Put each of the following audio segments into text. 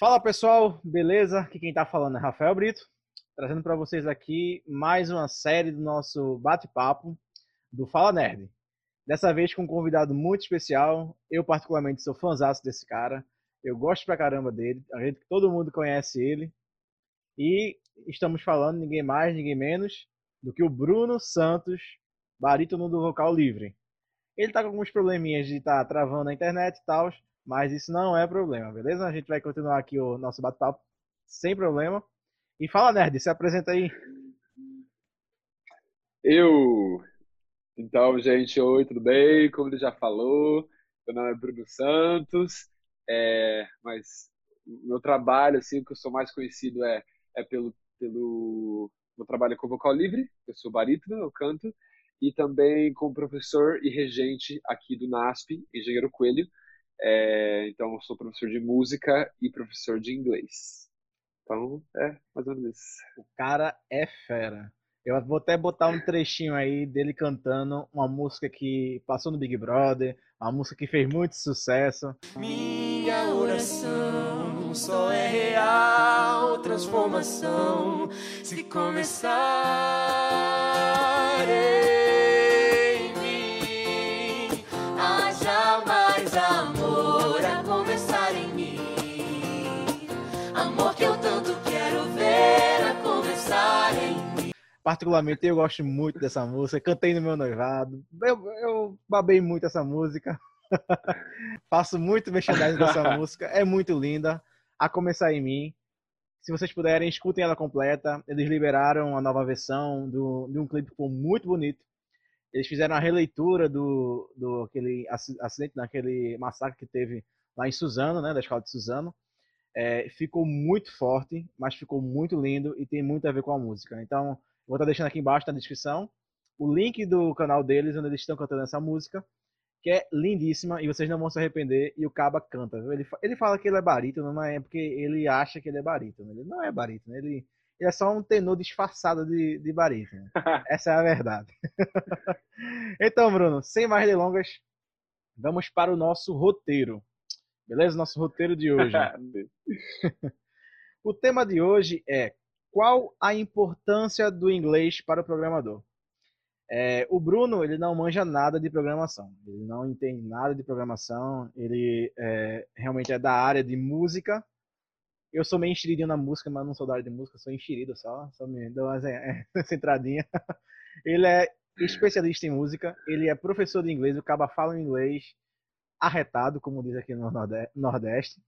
Fala pessoal, beleza? Aqui quem tá falando é Rafael Brito, trazendo para vocês aqui mais uma série do nosso bate-papo do Fala Nerd. Dessa vez com um convidado muito especial. Eu, particularmente, sou fãzaço desse cara. Eu gosto pra caramba dele. Acredito que todo mundo conhece ele. E estamos falando ninguém mais, ninguém menos do que o Bruno Santos, barítono do vocal livre. Ele tá com alguns probleminhas de estar tá travando a internet e tal, mas isso não é problema, beleza? A gente vai continuar aqui o nosso bate-papo sem problema. E fala, Nerd, se apresenta aí. Eu. Então, gente, oi, tudo bem? Como ele já falou, meu nome é Bruno Santos, é, mas meu trabalho, assim, o que eu sou mais conhecido é, é pelo, pelo meu trabalho com vocal livre, eu sou barítono, eu canto, e também como professor e regente aqui do NASP, Engenheiro Coelho, é, então, eu sou professor de música e professor de inglês. Então, é mais ou menos isso. O cara é fera. Eu vou até botar um trechinho aí dele cantando uma música que passou no Big Brother, uma música que fez muito sucesso. Minha oração só é real transformação se começar. Particularmente, eu gosto muito dessa música. Cantei no meu noivado. Eu, eu babei muito essa música. Faço muito merchandising dessa música. É muito linda. A começar em mim. Se vocês puderem, escutem ela completa. Eles liberaram a nova versão do, de um clipe que ficou muito bonito. Eles fizeram a releitura do, do aquele acidente, naquele massacre que teve lá em Suzano, né, da escola de Suzano. É, ficou muito forte, mas ficou muito lindo e tem muito a ver com a música. Então, Vou estar deixando aqui embaixo na descrição o link do canal deles, onde eles estão cantando essa música, que é lindíssima e vocês não vão se arrepender. E o Caba canta. Ele, ele fala que ele é barítono, mas é porque ele acha que ele é barítono. Ele não é barítono, ele, ele é só um tenor disfarçado de, de barítono. Essa é a verdade. então, Bruno, sem mais delongas, vamos para o nosso roteiro. Beleza? Nosso roteiro de hoje. o tema de hoje é qual a importância do inglês para o programador? É, o Bruno ele não manja nada de programação, ele não entende nada de programação, ele é, realmente é da área de música. Eu sou meio enxeridinho na música, mas não sou da área de música, sou enxerido só, só me dou essa entradinha. Ele é especialista em música, ele é professor de inglês, o Caba fala inglês arretado, como diz aqui no Nordeste.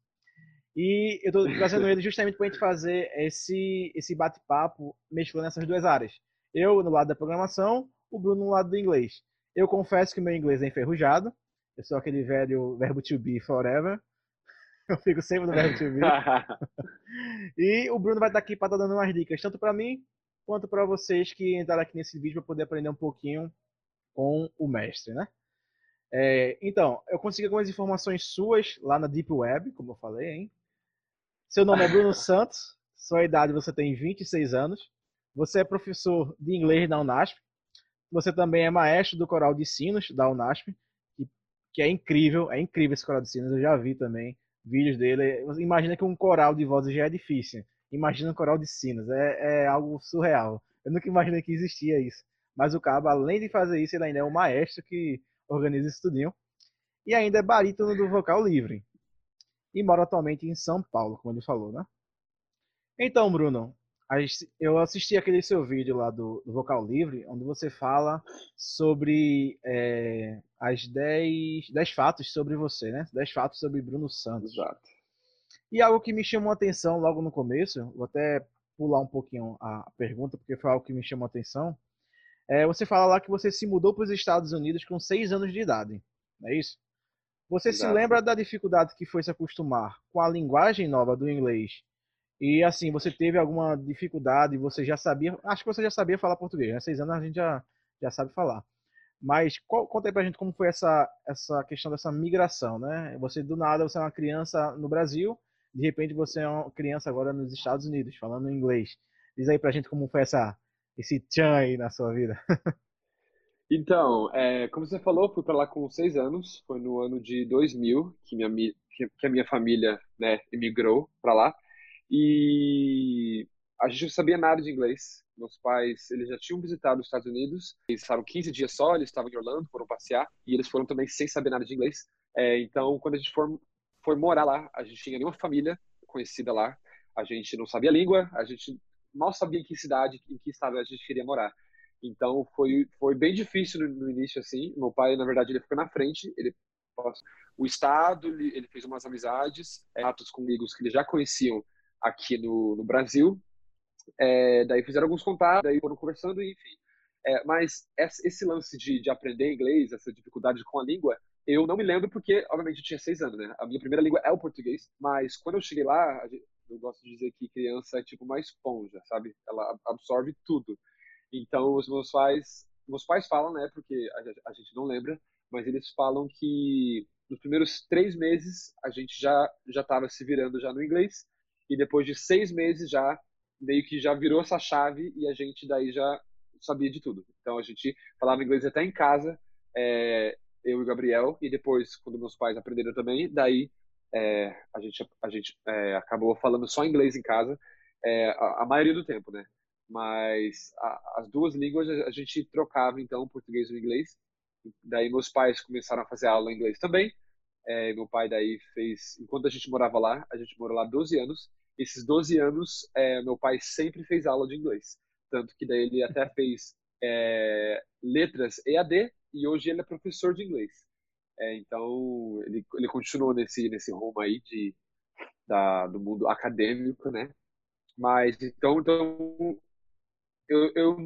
E eu estou trazendo ele justamente para a gente fazer esse, esse bate-papo mesclando essas duas áreas. Eu no lado da programação, o Bruno no lado do inglês. Eu confesso que meu inglês é enferrujado. Eu sou aquele velho verbo to be forever. Eu fico sempre no verbo to be. e o Bruno vai estar aqui para estar dando umas dicas, tanto para mim quanto para vocês que entraram aqui nesse vídeo para poder aprender um pouquinho com o mestre, né? É, então, eu consegui algumas informações suas lá na Deep Web, como eu falei, hein? Seu nome é Bruno Santos, sua idade você tem 26 anos, você é professor de inglês da Unasp, você também é maestro do coral de sinos da Unasp, que, é incrível, é incrível esse coral de sinos, eu já vi também vídeos dele. Imagina que um coral de vozes já é difícil, imagina um coral de sinos, é, é algo surreal. Eu nunca imaginei que existia isso. Mas o cabo, além de fazer isso, ele ainda é um maestro que organiza isso tudinho. E ainda é barítono do vocal livre e mora atualmente em São Paulo, como ele falou, né? Então, Bruno, eu assisti aquele seu vídeo lá do, do Vocal Livre, onde você fala sobre é, as 10, 10 fatos sobre você, né? 10 fatos sobre Bruno Santos. Exato. E algo que me chamou a atenção logo no começo, vou até pular um pouquinho a pergunta, porque foi algo que me chamou a atenção. É, você fala lá que você se mudou para os Estados Unidos com 6 anos de idade, não é isso? Você Exato. se lembra da dificuldade que foi se acostumar com a linguagem nova do inglês? E assim, você teve alguma dificuldade, você já sabia, acho que você já sabia falar português, né? Seis anos a gente já, já sabe falar. Mas qual, conta aí pra gente como foi essa, essa questão dessa migração, né? Você, do nada, você é uma criança no Brasil, de repente você é uma criança agora nos Estados Unidos, falando inglês. Diz aí pra gente como foi essa, esse tchan aí na sua vida. Então, é, como você falou, fui para lá com seis anos. Foi no ano de 2000 que minha, que, a minha família, né, emigrou para lá. E a gente não sabia nada de inglês. Meus pais, eles já tinham visitado os Estados Unidos. Eles estavam 15 dias só, eles estavam em Orlando, foram passear. E eles foram também sem saber nada de inglês. É, então, quando a gente for, foi morar lá, a gente tinha nenhuma família conhecida lá. A gente não sabia a língua, a gente mal sabia em que cidade, em que estado a gente queria morar. Então, foi, foi bem difícil no, no início, assim. Meu pai, na verdade, ele ficou na frente. Ele o estado, ele, fez umas amizades, é, atos com amigos que eles já conheciam aqui no, no Brasil. É, daí fizeram alguns contatos, daí foram conversando, enfim. É, mas esse lance de, de aprender inglês, essa dificuldade com a língua, eu não me lembro porque, obviamente, eu tinha seis anos, né? A minha primeira língua é o português, mas quando eu cheguei lá, eu gosto de dizer que criança é tipo uma esponja, sabe? Ela absorve tudo. Então, os meus pais, meus pais falam, né? Porque a, a gente não lembra, mas eles falam que nos primeiros três meses a gente já já estava se virando já no inglês e depois de seis meses já meio que já virou essa chave e a gente daí já sabia de tudo. Então a gente falava inglês até em casa, é, eu e o Gabriel, e depois, quando meus pais aprenderam também, daí é, a gente, a gente é, acabou falando só inglês em casa, a, a, maioria do tempo, né? Mas a, as duas línguas a, a gente trocava, então, português e inglês. Daí meus pais começaram a fazer aula em inglês também. É, meu pai daí fez, enquanto a gente morava lá, a gente morou lá 12 anos. Esses 12 anos, é, meu pai sempre fez aula de inglês. Tanto que daí ele até fez é, letras EAD e hoje ele é professor de inglês. É, então, ele, ele continuou nesse, nesse rumo aí de, da, do mundo acadêmico, né? Mas, então, então eu, eu,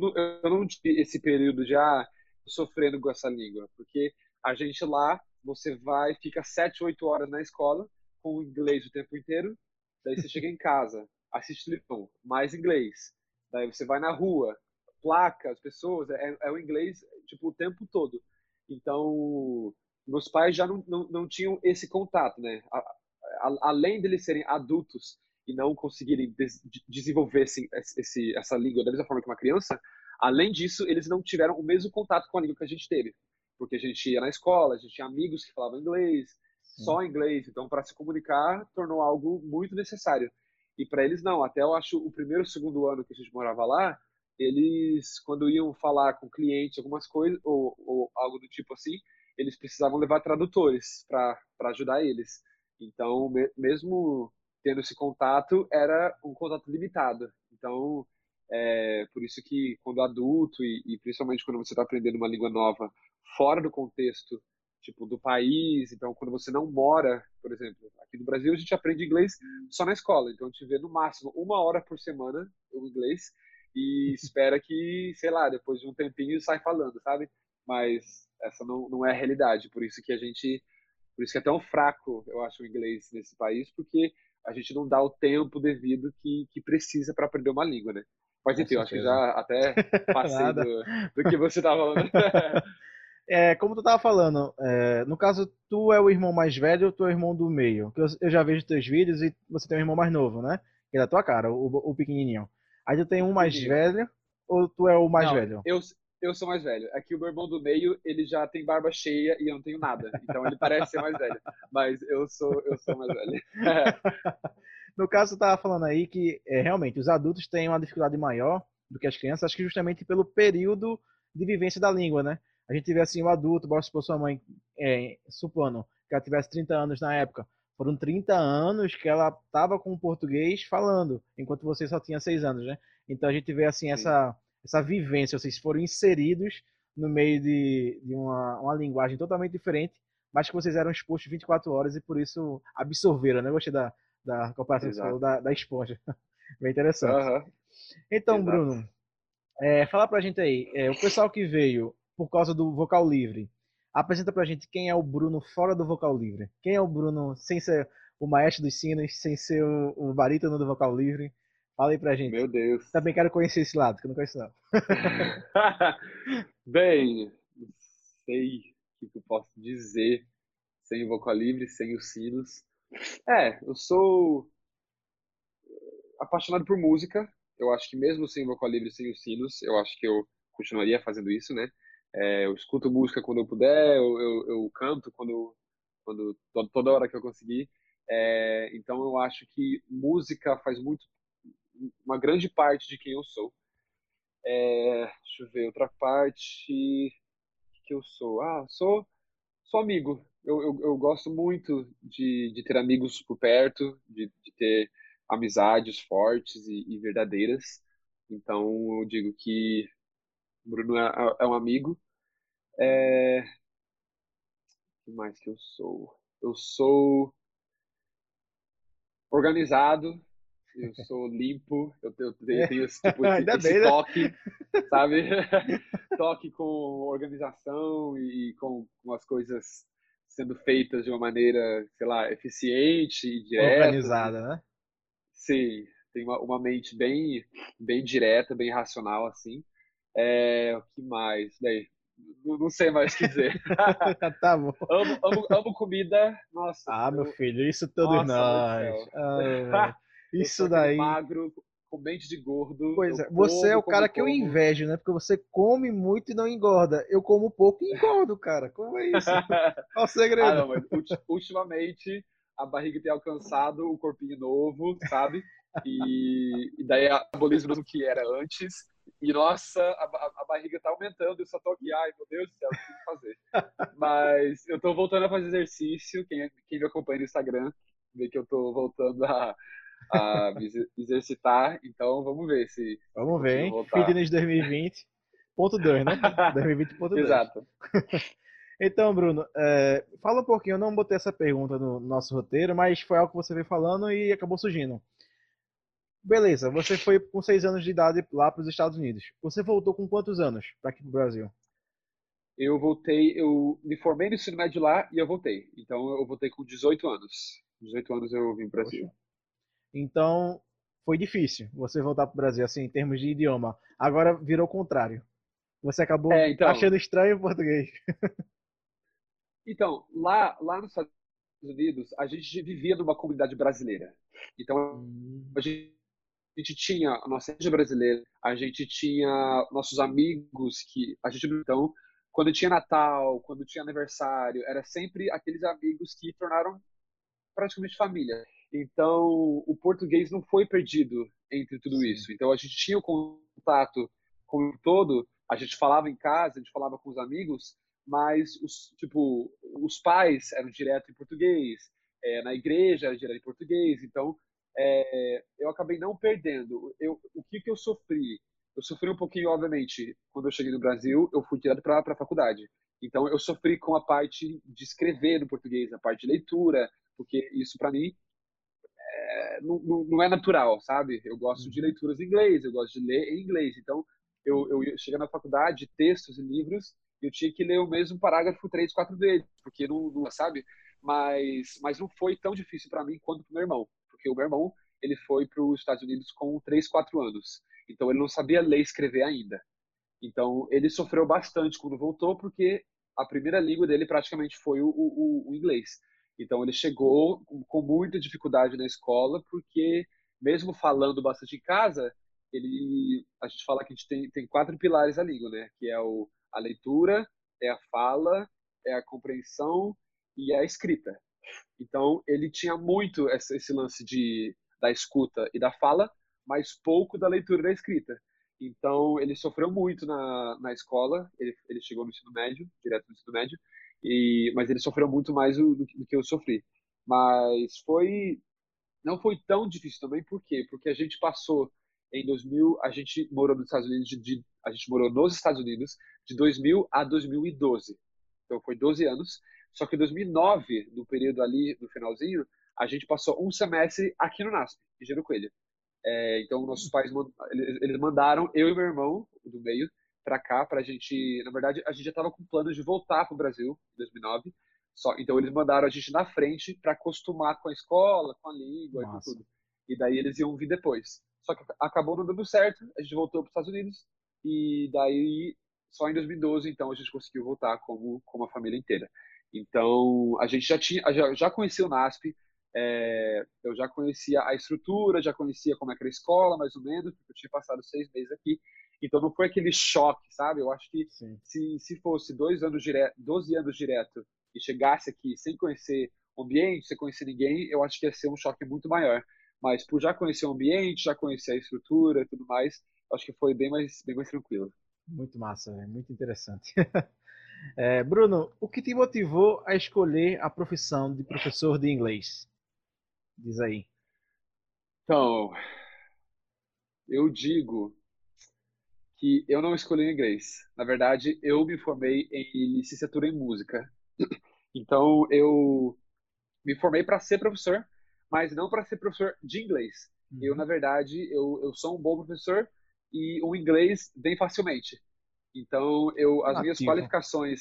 eu não tive esse período de, ah, sofrendo com essa língua, porque a gente lá, você vai, fica sete, oito horas na escola, com inglês o tempo inteiro, daí você chega em casa, assiste televisão, mais inglês, daí você vai na rua, placas, pessoas, é, é o inglês, tipo, o tempo todo. Então, meus pais já não, não, não tinham esse contato, né? A, a, além deles serem adultos e não conseguirem des, desenvolver esse, esse, essa língua da mesma forma que uma criança, além disso, eles não tiveram o mesmo contato com a língua que a gente teve. Porque a gente ia na escola, a gente tinha amigos que falavam inglês, Sim. só inglês. Então, para se comunicar, tornou algo muito necessário. E para eles, não. Até eu acho o primeiro, segundo ano que a gente morava lá, eles, quando iam falar com clientes, algumas coisas, ou, ou algo do tipo assim, eles precisavam levar tradutores para ajudar eles. Então, me, mesmo tendo esse contato, era um contato limitado. Então, é, por isso que quando adulto e, e principalmente quando você está aprendendo uma língua nova fora do contexto tipo do país, então quando você não mora, por exemplo, aqui no Brasil a gente aprende inglês só na escola, então a gente vê no máximo uma hora por semana o inglês e espera que, sei lá, depois de um tempinho sai falando, sabe? Mas essa não, não é a realidade, por isso que a gente, por isso que é tão fraco, eu acho, o inglês nesse país, porque a gente não dá o tempo devido que, que precisa para aprender uma língua, né? Mas enfim, eu acho que já até passei do, do, que você estava falando. é, como tu estava falando, é, no caso, tu é o irmão mais velho ou tu é o irmão do meio? Eu, eu já vejo teus vídeos e você tem um irmão mais novo, né? Que é da tua cara, o, o pequenininho. Aí tu tem um mais velho ou tu é o mais não, velho? Eu, eu sou mais velho. Aqui o meu irmão do meio, ele já tem barba cheia e eu não tenho nada. Então ele parece ser mais velho. Mas eu sou, eu sou mais velho. no caso, você estava falando aí que é, realmente os adultos têm uma dificuldade maior do que as crianças, acho que justamente pelo período de vivência da língua, né? A gente tiver assim, um adulto, bora supor sua mãe, é, supondo que ela tivesse 30 anos na época, foram 30 anos que ela estava com o português falando, enquanto você só tinha 6 anos, né? Então a gente vê assim essa, essa vivência, vocês foram inseridos no meio de, de uma, uma linguagem totalmente diferente, mas que vocês eram expostos 24 horas e por isso absorveram, né? Gostei da, da comparação da, da esponja. Bem interessante. Uhum. Então, Exato. Bruno, é, fala pra gente aí, é, o pessoal que veio por causa do vocal livre, apresenta pra gente quem é o Bruno fora do vocal livre. Quem é o Bruno sem ser o maestro dos sinos, sem ser o, o barítono do vocal livre. Fala aí pra gente. Meu Deus. Também quero conhecer esse lado, que eu não conheço não. Bem, não sei o que eu posso dizer sem o vocal livre, sem os sinos. É, eu sou apaixonado por música. Eu acho que mesmo sem o vocal livre, sem os sinos, eu acho que eu continuaria fazendo isso, né? É, eu escuto música quando eu puder, eu, eu, eu canto quando quando toda hora que eu conseguir. É, então eu acho que música faz muito uma grande parte de quem eu sou. É, deixa eu ver outra parte que eu sou. Ah, sou sou amigo. Eu, eu, eu gosto muito de, de ter amigos por perto, de, de ter amizades fortes e, e, verdadeiras. Então eu digo que Bruno é, é um amigo. É... O que mais que eu sou? Eu sou organizado, eu sou limpo, eu tenho, eu tenho esse, tipo, esse, esse bem, né? toque, né? sabe? toque com organização e com, com, as coisas sendo feitas de uma maneira, sei lá, eficiente e direta. Organizada, né? Sim, tem uma, uma mente bem, bem direta, bem racional, assim. É, o que mais? Daí, não, sei mais o que dizer. tá bom. Amo, amo, amo, comida. Nossa. Ah, eu... meu filho, isso todos nós. Ah, isso daí. Magro, com mente de gordo. Pois é, você é o cara que eu invejo, né? Porque você come muito e não engorda. Eu como pouco e engordo, cara. Como é isso? Qual o segredo? Ah, não, mas ultimamente a barriga tem alcançado o corpinho novo, sabe? E, e daí a metabolismo do que era antes. E nossa, a, a, a, barriga tá aumentando, eu só tô aqui, ai meu Deus do céu, o que fazer? Mas eu tô voltando a fazer exercício, quem, quem me acompanha no Instagram vê que eu tô voltando a, a exercitar, então vamos ver se. Vamos ver, hein? Fitness 2020. Ponto 2, né? 2020.2. Exato. então, Bruno, é, fala um pouquinho. Eu não botei essa pergunta no nosso roteiro, mas foi algo que você veio falando e acabou surgindo. Beleza, você foi com seis anos de idade lá para os Estados Unidos. Você voltou com quantos anos para aqui para o Brasil? Eu voltei, eu me formei no ensino médio lá e eu voltei. Então eu voltei com 18 anos. 18 anos eu vim para o Brasil. Então foi difícil você voltar para o Brasil, assim, em termos de idioma. Agora virou o contrário. Você acabou é, então, achando estranho o português. então, lá, lá nos Estados Unidos, a gente vivia numa comunidade brasileira. Então, hum. a gente a gente tinha a nossa igreja brasileira, a gente tinha nossos amigos que a gente então quando tinha Natal, quando tinha aniversário, era sempre aqueles amigos que tornaram praticamente família. Então, o português não foi perdido entre tudo Sim. isso. Então, a gente tinha o contato com o todo, a gente falava em casa, a gente falava com os amigos, mas os tipo os pais eram direto em português, é, na igreja era direto em português. Então, é, eu acabei não perdendo. Eu, o que, que eu sofri? Eu sofri um pouquinho, obviamente, quando eu cheguei no Brasil, eu fui direto para a faculdade. Então, eu sofri com a parte de escrever no português, a parte de leitura, porque isso, para mim, é, não, não, é natural, sabe? Eu gosto de uhum. leituras em inglês, eu gosto de ler em inglês. Então, eu, eu cheguei na faculdade, textos e livros, eu tinha que ler o mesmo parágrafo três, quatro vezes, porque não, não sabe? Mas, mas não foi tão difícil para mim quanto para meu irmão porque o meu irmão ele foi para os Estados Unidos com 3, 4 anos. Então ele não sabia ler e escrever ainda. Então ele sofreu bastante quando voltou, porque a primeira língua dele praticamente foi o, o, o inglês. Então ele chegou com, muita dificuldade na escola, porque mesmo falando bastante em casa, ele, a gente fala que a gente tem, tem quatro pilares da língua, né? Que é o, a leitura, é a fala, é a compreensão e a escrita. Então, ele tinha muito esse lance de, da escuta e da fala, mas pouco da leitura e da escrita. Então, ele sofreu muito na, na escola, ele, ele chegou no ensino médio, direto no ensino médio, e, mas ele sofreu muito mais do, do, que eu sofri. Mas foi. Não foi tão difícil também, por quê? Porque a gente passou em 2000, a gente morou nos Estados Unidos, de, de, a gente morou nos Estados Unidos de 2000 a 2012. Então foi 12 anos. Só que em 2009, no período ali, no finalzinho, a gente passou um semestre aqui no NASP, em Giro Coelho. É, então, nossos pais eles mandaram eu e meu irmão, do meio, para cá, para a gente. Na verdade, a gente já estava com planos de voltar para o Brasil em 2009. Só, então, eles mandaram a gente na frente para acostumar com a escola, com a língua Nossa. e com tudo. E daí eles iam vir depois. Só que acabou não dando certo, a gente voltou para os Estados Unidos. E daí, só em 2012, então, a gente conseguiu voltar como, como a família inteira. Então, a gente já tinha, já, já conhecia o NASP, é, eu já conhecia a estrutura, já conhecia como é que era a escola, mais ou menos, porque eu tinha passado seis meses aqui. Então não foi aquele choque, sabe? Eu acho que se, se fosse dois anos direto, 12 anos direto e chegasse aqui sem conhecer o ambiente, sem conhecer ninguém, eu acho que ia ser um choque muito maior. Mas por já conhecer o ambiente, já conhecer a estrutura e tudo mais, acho que foi bem mais, bem mais tranquilo. Muito massa, muito interessante. é, Bruno, o que te motivou a escolher a profissão de professor de inglês? Diz aí. Então, eu digo que eu não escolhi inglês. Na verdade, eu me formei em licenciatura em música. Então, eu me formei para ser professor, mas não para ser professor de inglês. Uhum. Eu, na verdade, eu, eu sou um bom professor e o inglês bem facilmente. Então, eu as nativo. minhas qualificações,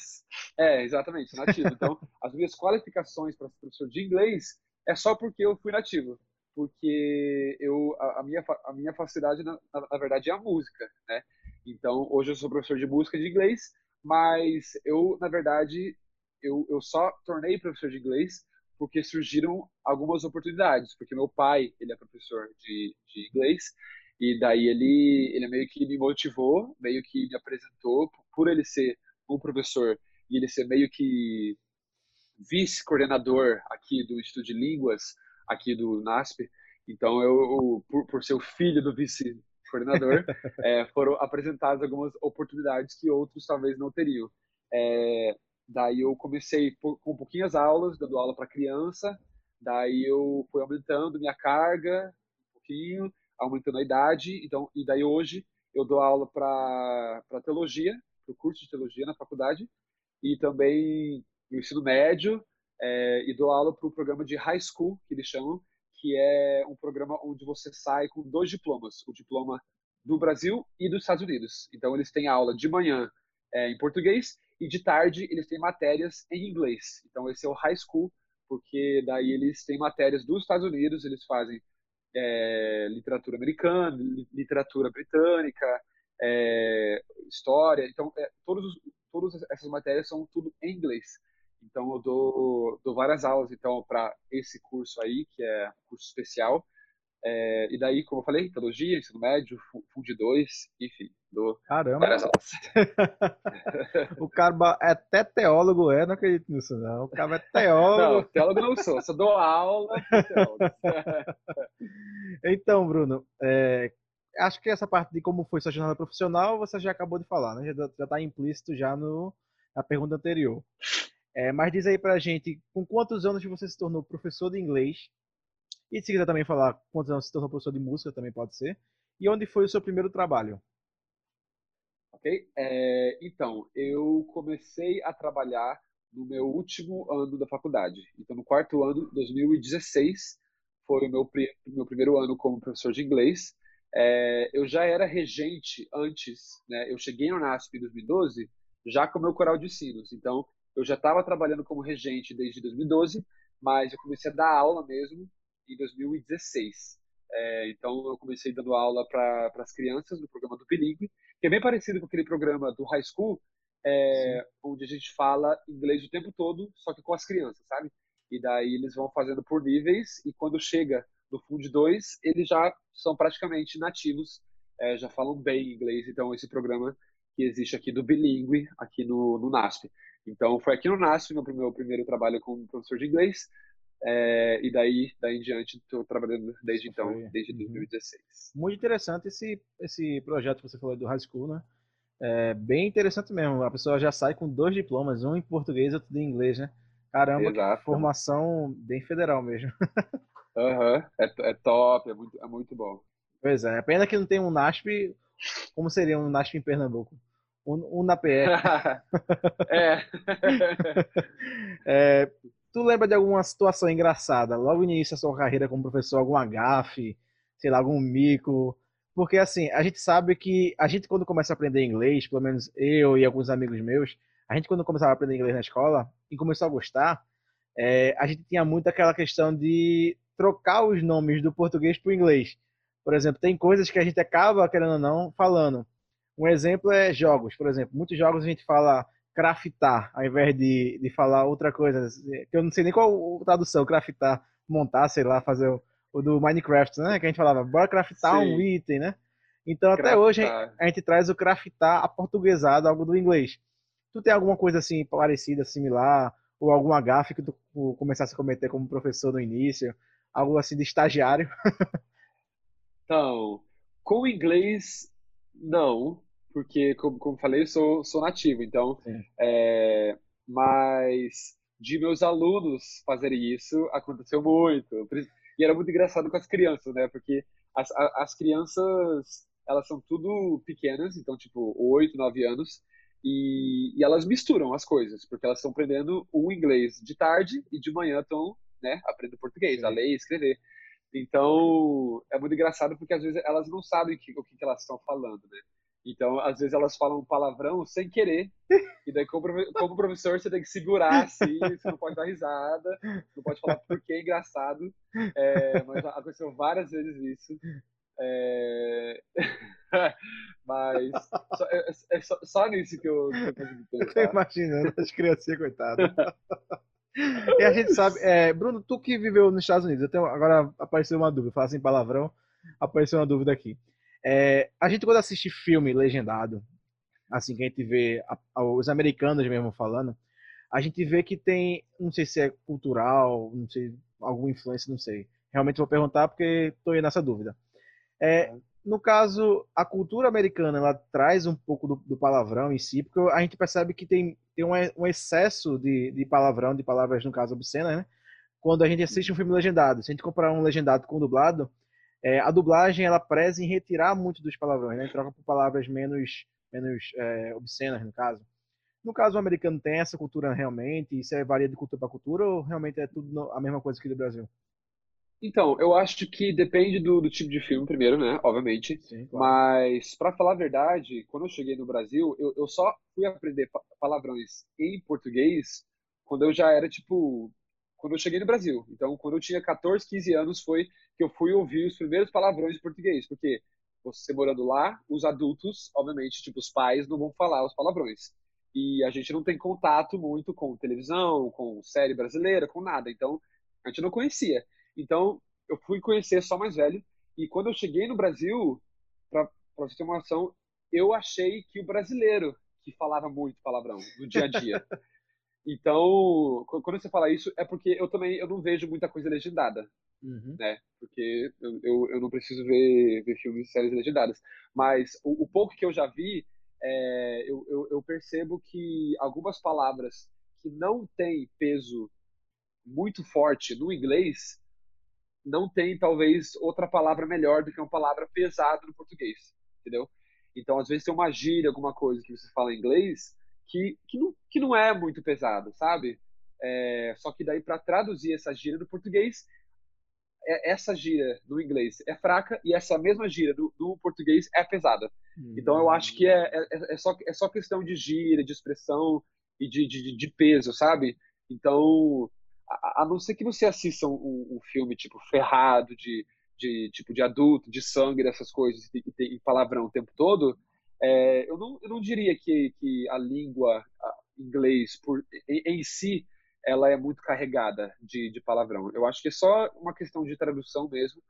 é, exatamente, nativo. Então, as minhas qualificações para ser professor de inglês é só porque eu fui nativo, porque eu a, minha a minha facilidade na, na, verdade é a música, né? Então, hoje eu sou professor de música de inglês, mas eu, na verdade, eu, eu só tornei professor de inglês porque surgiram algumas oportunidades, porque meu pai, ele é professor de, de inglês, e daí ele, ele meio que me motivou, meio que me apresentou, por ele ser um professor e ele ser meio que vice-coordenador aqui do Instituto de Línguas, aqui do NASP. Então, eu, por, por ser o filho do vice coordenador, é, foram apresentadas algumas oportunidades que outros talvez não teriam. É, daí eu comecei com pouquinhas aulas, dando aula para criança, daí eu fui aumentando minha carga um pouquinho, aumentando a idade, então, e daí hoje eu dou aula para teologia, para o curso de teologia na faculdade, e também no ensino médio, é, e dou aula para o programa de high school, que eles chamam, que é um programa onde você sai com dois diplomas, o diploma do Brasil e dos Estados Unidos. Então eles têm aula de manhã é, em português e de tarde eles têm matérias em inglês. Então esse é o high school, porque daí eles têm matérias dos Estados Unidos, eles fazem é, literatura americana, literatura britânica, é, história. Então é, todos, todas essas matérias são tudo em inglês. Então eu dou, dou várias aulas então para esse curso aí, que é um curso especial. É, e daí, como eu falei, teologia, ensino médio, Fund 2, enfim, dou Caramba. várias aulas. o cara é até teólogo, é? Não acredito nisso, não. O cara é teólogo. Não, teólogo não sou, só dou aula então, Bruno, é, acho que essa parte de como foi sua jornada profissional, você já acabou de falar, né? Já está implícito já no, na pergunta anterior. É, mas diz aí pra gente, com quantos anos você se tornou professor de inglês? E se quiser também falar quantos anos se tornou professor de música, também pode ser. E onde foi o seu primeiro trabalho? Ok? É, então, eu comecei a trabalhar no meu último ano da faculdade. Então, no quarto ano, 2016, foi o meu, meu primeiro ano como professor de inglês. É, eu já era regente antes, né? Eu cheguei no NASP em 2012 já com o meu coral de sinos. Então, eu já estava trabalhando como regente desde 2012, mas eu comecei a dar aula mesmo em 2016. É, então, eu comecei dando aula para as crianças no programa do Bilingue, que é bem parecido com aquele programa do High School, é, onde a gente fala inglês o tempo todo, só que com as crianças, sabe? E daí eles vão fazendo por níveis, e quando chega no Fund 2, eles já são praticamente nativos, é, já falam bem inglês. Então, esse programa que existe aqui do Bilingue, aqui no, no NASP. Então, foi aqui no NASF meu primeiro, primeiro trabalho como professor de inglês. É, e daí, daí em diante, estou trabalhando desde então, desde 2016. Uhum. Muito interessante esse, esse projeto que você falou do High School, né? É bem interessante mesmo. A pessoa já sai com dois diplomas, um em português e outro em inglês, né? Caramba, Exato. formação bem federal mesmo. Aham, uhum. é, é top, é muito, é muito bom. Pois é, pena que não tem um NASP, como seria um NASP em Pernambuco? Um, um na PR. é. é. Tu lembra de alguma situação engraçada, logo no início da sua carreira como professor, algum agafe, sei lá, algum mico? Porque assim, a gente sabe que a gente quando começa a aprender inglês, pelo menos eu e alguns amigos meus, a gente quando começava a aprender inglês na escola e começou a gostar, é, a gente tinha muito aquela questão de trocar os nomes do português para o inglês. Por exemplo, tem coisas que a gente acaba, querendo ou não, falando. Um exemplo é jogos, por exemplo. Muitos jogos a gente fala craftar, ao invés de, de falar outra coisa. Eu não sei nem qual tradução, craftar, montar, sei lá, fazer o, o do Minecraft, né? Que a gente falava, bora craftar Sim. um item, né? Então, até hoje, a gente traz o craftar aportuguesado, algo do inglês. Tu tem alguma coisa assim parecida, similar, ou alguma gafe que tu começasse a cometer como professor no início? Algo assim de estagiário? então, com inglês, não, porque, como, como falei, eu sou, sou nativo, então, é, mas de meus alunos fazerem isso aconteceu muito. E era muito engraçado com as crianças, né? Porque as, as crianças, elas são tudo pequenas, então, tipo, 8, 9 anos, e, e elas misturam as coisas, porque elas estão aprendendo o inglês de tarde e de manhã estão, né, aprendendo português, Sim. a ler e escrever. Então, é muito engraçado porque às vezes elas não sabem que, o que, que elas estão falando, né? Então, às vezes elas falam um palavrão sem querer, e daí, como, como professor, você tem que segurar assim, você não pode dar risada, não pode falar porque é engraçado. É, mas aconteceu várias vezes isso. É... mas só, é, é só, só, nisso que eu, que eu consegui pensar. Tô imaginando as criancinhas, coitadas. E a gente sabe, é, Bruno, tu que viveu nos Estados Unidos, tenho, agora apareceu uma dúvida, fala assim palavrão, apareceu uma dúvida aqui. É, a gente quando assiste filme legendado, assim que a gente vê a, os americanos mesmo falando, a gente vê que tem, não sei se é cultural, não sei, alguma influência, não sei. Realmente vou perguntar porque estou aí nessa dúvida. É, no caso, a cultura americana ela traz um pouco do, do, palavrão em si, porque a gente percebe que tem, tem um, um excesso de, de, palavrão, de palavras, no caso, obscenas, né? Quando a gente assiste um filme legendado. Se a gente comparar um legendado com um dublado, é, a dublagem ela preza em retirar muito dos palavrões, né? Troca por palavras menos, menos é, obscenas, no caso. No caso, o americano tem essa cultura realmente? Isso é varia de cultura para cultura ou realmente é tudo a mesma coisa que do Brasil? Então, eu acho que depende do, do tipo de filme, primeiro, né? Obviamente. Sim, claro. Mas, para falar a verdade, quando eu cheguei no Brasil, eu, eu só fui aprender palavrões em português quando eu já era, tipo, quando eu cheguei no Brasil. Então, quando eu tinha 14, 15 anos, foi que eu fui ouvir os primeiros palavrões em português, porque você morando lá, os adultos, obviamente, tipo os pais, não vão falar os palavrões. E a gente não tem contato muito com televisão, com série brasileira, com nada. Então, a gente não conhecia. Então, eu fui conhecer só mais velho. E quando eu cheguei no Brasil, para você ter uma noção, eu achei que o brasileiro que falava muito palavrão no dia a dia. Então, quando você fala isso, é porque eu também eu não vejo muita coisa legendada, uhum. né? Porque eu, eu, eu, não preciso ver, ver filmes e séries legendadas. Mas o, o pouco que eu já vi, é, eu, eu, eu percebo que algumas palavras que não têm peso muito forte no inglês, não tem talvez outra palavra melhor do que uma palavra pesada no português, entendeu? Então, às vezes tem uma gíria, alguma coisa que você fala em inglês, que, que, não, que não é muito pesado, sabe? É, só que daí para traduzir essa gíria do português, é, essa gíria do inglês é fraca e essa mesma gíria do, do português é pesada. Hum. Então eu acho que é, é, é, só, é só questão de gíria, de expressão e de, de, de peso, sabe? Então, a, a, não ser que você assista um, um filme tipo ferrado de, de tipo de adulto, de sangue, dessas coisas e, e, palavrão o tempo todo, é, eu, não, eu não diria que, que a língua inglês por, em, em, si ela é muito carregada de, de palavrão. Eu acho que é só uma questão de tradução mesmo,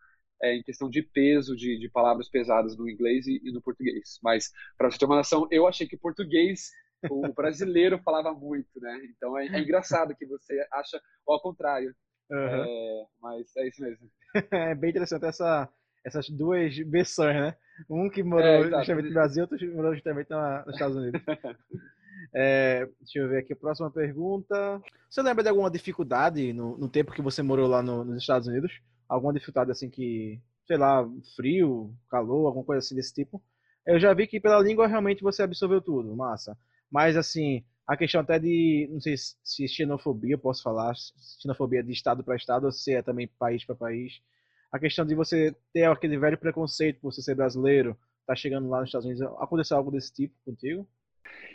é, em questão de peso de, de palavras pesadas no inglês e, e no português. Mas, para você ter uma noção, eu achei que português, o brasileiro falava muito, né? Então é, é engraçado que você acha ao contrário. Uhum. É, mas é isso mesmo. é bem interessante essa, essas duas versões, né? Um que morou é, justamente no Brasil, outro que morou justamente nos Estados Unidos. É, deixa eu ver aqui a próxima pergunta. Você lembra de alguma dificuldade no, no tempo que você morou lá no, nos Estados Unidos? Alguma dificuldade assim que, sei lá, frio, calor, alguma coisa assim desse tipo? Eu já vi que pela língua realmente você absorveu tudo, massa. Mas assim, a questão até de, não sei se xenofobia, posso falar, xenofobia de estado para estado ou se é também país para país a questão de você ter aquele velho preconceito por você ser brasileiro, tá chegando lá nos Estados Unidos, aconteceu algo desse tipo contigo?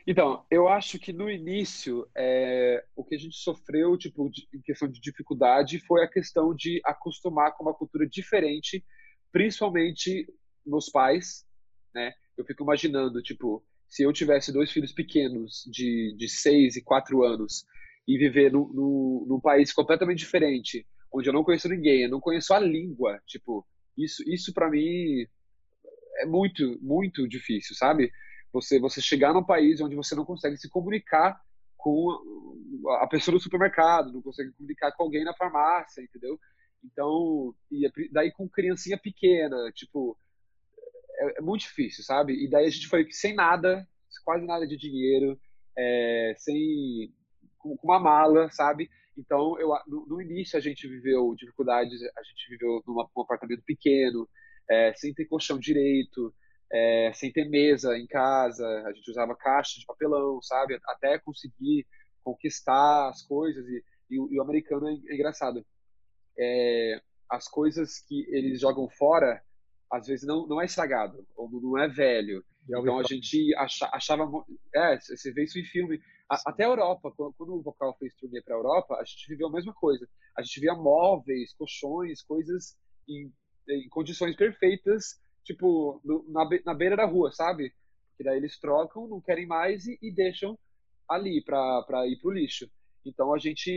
Então, eu acho que no início, é, o que a gente sofreu, tipo, de, em questão de dificuldade, foi a questão de acostumar com uma cultura diferente, principalmente nos pais, né? Eu fico imaginando, tipo, se eu tivesse dois filhos pequenos, de, de seis e quatro anos, e viver no, no, num país completamente diferente, onde eu não conheço ninguém, eu não conheço a língua, tipo, isso, isso para mim é muito, muito difícil, sabe? Você, você chegar num país onde você não consegue se comunicar com a pessoa do supermercado, não consegue comunicar com alguém na farmácia, entendeu? Então, e daí com criancinha pequena, tipo, é, é, muito difícil, sabe? E daí a gente foi sem nada, quase nada de dinheiro, é, sem com, uma mala, sabe? Então, eu, no, no, início a gente viveu dificuldades, a gente viveu num apartamento pequeno, é, sem ter colchão direito, é, sem ter mesa em casa, a gente usava caixa de papelão, sabe? Até conseguir conquistar as coisas. E, e, e o americano é, é engraçado. As coisas que eles jogam fora, às vezes não, não é estragado, ou não é velho. Então a gente achava. É, você vê isso em filme. até a Europa, quando, o vocal fez turnê para a Europa, a gente viveu a mesma coisa. A gente via móveis, colchões, coisas em, em condições perfeitas tipo, na, na beira da rua, sabe? Que daí eles trocam, não querem mais e, e deixam ali para ir pro lixo. Então a gente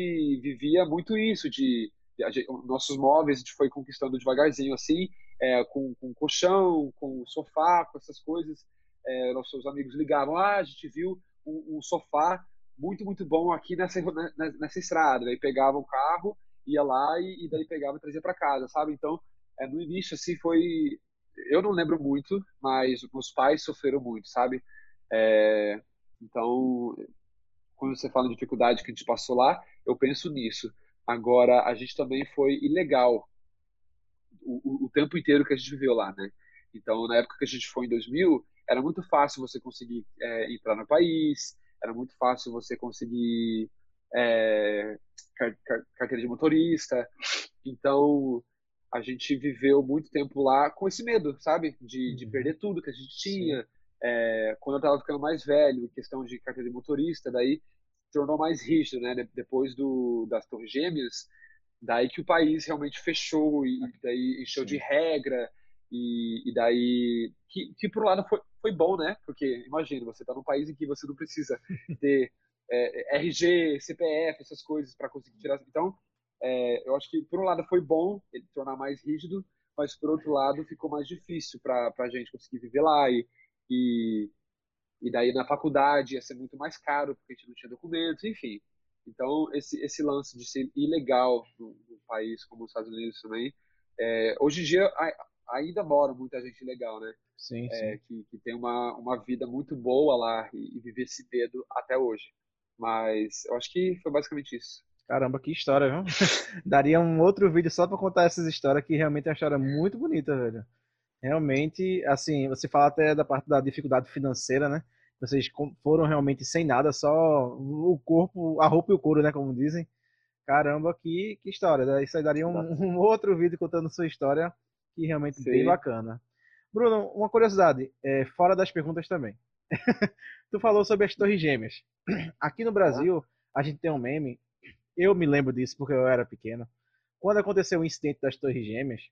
vivia muito isso de gente, nossos móveis a gente foi conquistando devagarzinho assim, é, com, com colchão, com sofá, com essas coisas. É, nossos amigos ligavam, ah, a gente viu um, um sofá muito muito bom aqui nessa nessa estrada. Daí pegava o carro, ia lá e, e daí pegava e trazia para casa, sabe? Então é, no início assim foi eu não lembro muito, mas meus pais sofreram muito, sabe? É, então, quando você fala de dificuldade que a gente passou lá, eu penso nisso. Agora, a gente também foi ilegal o, o, tempo inteiro que a gente viveu lá, né? Então, na época que a gente foi em 2000, era muito fácil você conseguir é, entrar no país, era muito fácil você conseguir é, carteira de motorista. Então, a gente viveu muito tempo lá com esse medo, sabe? De, de uhum. perder tudo que a gente tinha. É, quando eu estava ficando mais velho, questão de carteira de motorista, daí tornou mais rígido, né? Depois do, das Torres Gêmeas, daí que o país realmente fechou e daí encheu de regra e, e, daí que, que por um lado foi, foi bom, né? Porque imagina, você está num país em que você não precisa ter é, RG, CPF, essas coisas para conseguir tirar. Então é, eu acho que, por um lado, foi bom ele tornar mais rígido, mas, por outro lado, ficou mais difícil para a gente conseguir viver lá. E, e, e daí, na faculdade, ia ser muito mais caro, porque a gente não tinha documentos, enfim. Então, esse, esse lance de ser ilegal num, país como os Estados Unidos também, é, hoje em dia ainda mora muita gente ilegal, né? Sim, é, sim. Que, que tem uma, uma vida muito boa lá e, e vive esse medo até hoje. Mas eu acho que foi basicamente isso. Caramba, que história, viu? Daria um outro vídeo só para contar essas histórias, que realmente é uma história muito bonita, velho. Realmente, assim, você fala até da parte da dificuldade financeira, né? Vocês foram realmente sem nada, só o corpo, a roupa e o couro, né? Como dizem. Caramba, que, que história. Isso aí daria um, um outro vídeo contando sua história, que realmente é bem bacana. Bruno, uma curiosidade, é, fora das perguntas também. tu falou sobre as Torres Gêmeas. Aqui no Brasil, a gente tem um meme eu me lembro disso porque eu era pequeno. Quando aconteceu o incidente das Torres Gêmeas,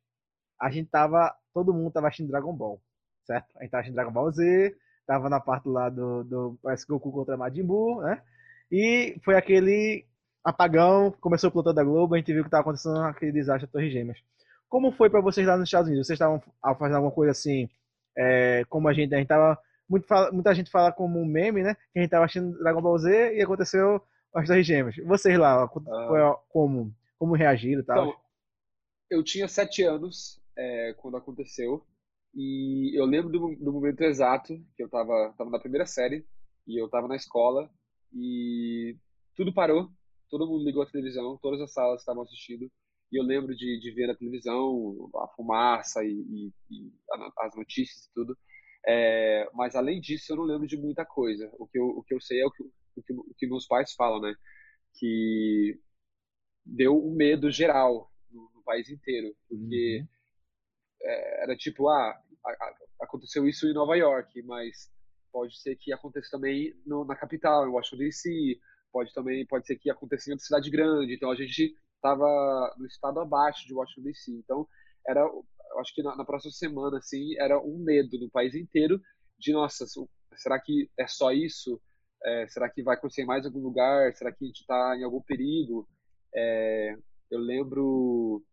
a gente tava. Todo mundo tava assistindo Dragon Ball, certo? A gente tava assistindo Dragon Ball Z, tava na parte lá do. do parece Goku contra Majin Buu, né? E foi aquele apagão, começou o plantão da Globo, a gente viu que tava acontecendo aquele desastre das Torres Gêmeas. Como foi para vocês lá nos Estados Unidos? Vocês estavam fazendo alguma coisa assim, é, como a gente, a gente tava. Muito, muita gente fala como um meme, né? Que a gente tava assistindo Dragon Ball Z e aconteceu as Torres Gêmeas. Vocês lá, ah. como, como reagiram e tal? Então, eu tinha sete anos é, quando aconteceu. E eu lembro do, do, momento exato que eu tava, tava na primeira série e eu tava na escola e tudo parou, todo mundo ligou a televisão, todas as salas estavam assistindo e eu lembro de, de ver na televisão a fumaça e, e, e as notícias e tudo. É, mas além disso, eu não lembro de muita coisa. O que eu, o que eu sei é o que, o que, o que meus pais falam, né? Que deu um medo geral no, no país inteiro, porque uhum. é, era tipo, ah, aconteceu isso em Nova York, mas pode ser que aconteça também no, na capital, em Washington DC, pode também pode ser que aconteça em outra cidade grande. Então a gente estava no estado abaixo de Washington DC. Então era, acho que na, na, próxima semana assim era um medo no país inteiro de nossa, será que é só isso? É, será que vai acontecer em mais algum lugar? Será que a gente está em algum perigo? É, eu lembro,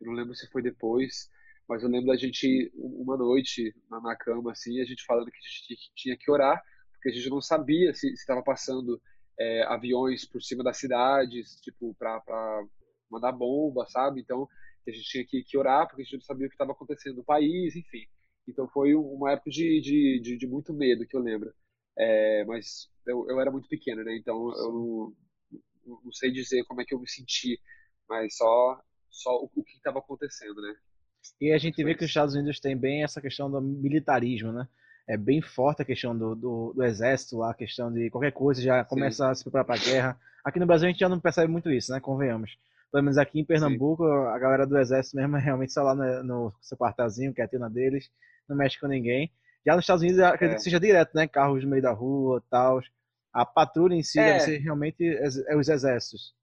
eu não lembro se foi depois, mas eu lembro da gente, uma noite, na, na cama, assim, a gente falando que a gente tinha que orar, porque a gente não sabia se estava passando é, aviões por cima das cidades, tipo, para mandar bomba, sabe? Então, a gente tinha que, que orar, porque a gente não sabia o que estava acontecendo no país, enfim. Então, foi uma época de, de, de, de muito medo, que eu lembro. É, mas eu, eu era muito pequeno, né? Então, eu não, não sei dizer como é que eu me senti, mas só, só o, o que estava acontecendo, né? E a gente vê que os Estados Unidos tem bem essa questão do militarismo, né? é bem forte a questão do, do, do, exército lá, a questão de qualquer coisa já começa Sim. a se preparar para a guerra. Aqui no Brasil a gente já não percebe muito isso, né? Convenhamos. Pelo menos aqui em Pernambuco, Sim. a galera do exército mesmo é realmente só lá no, no seu quartelzinho, quietinho na deles, não mexe com ninguém. Já nos Estados Unidos, acredito é. que seja direto, né? Carros no meio da rua tal. A patrulha em si é. deve ser realmente é os exércitos.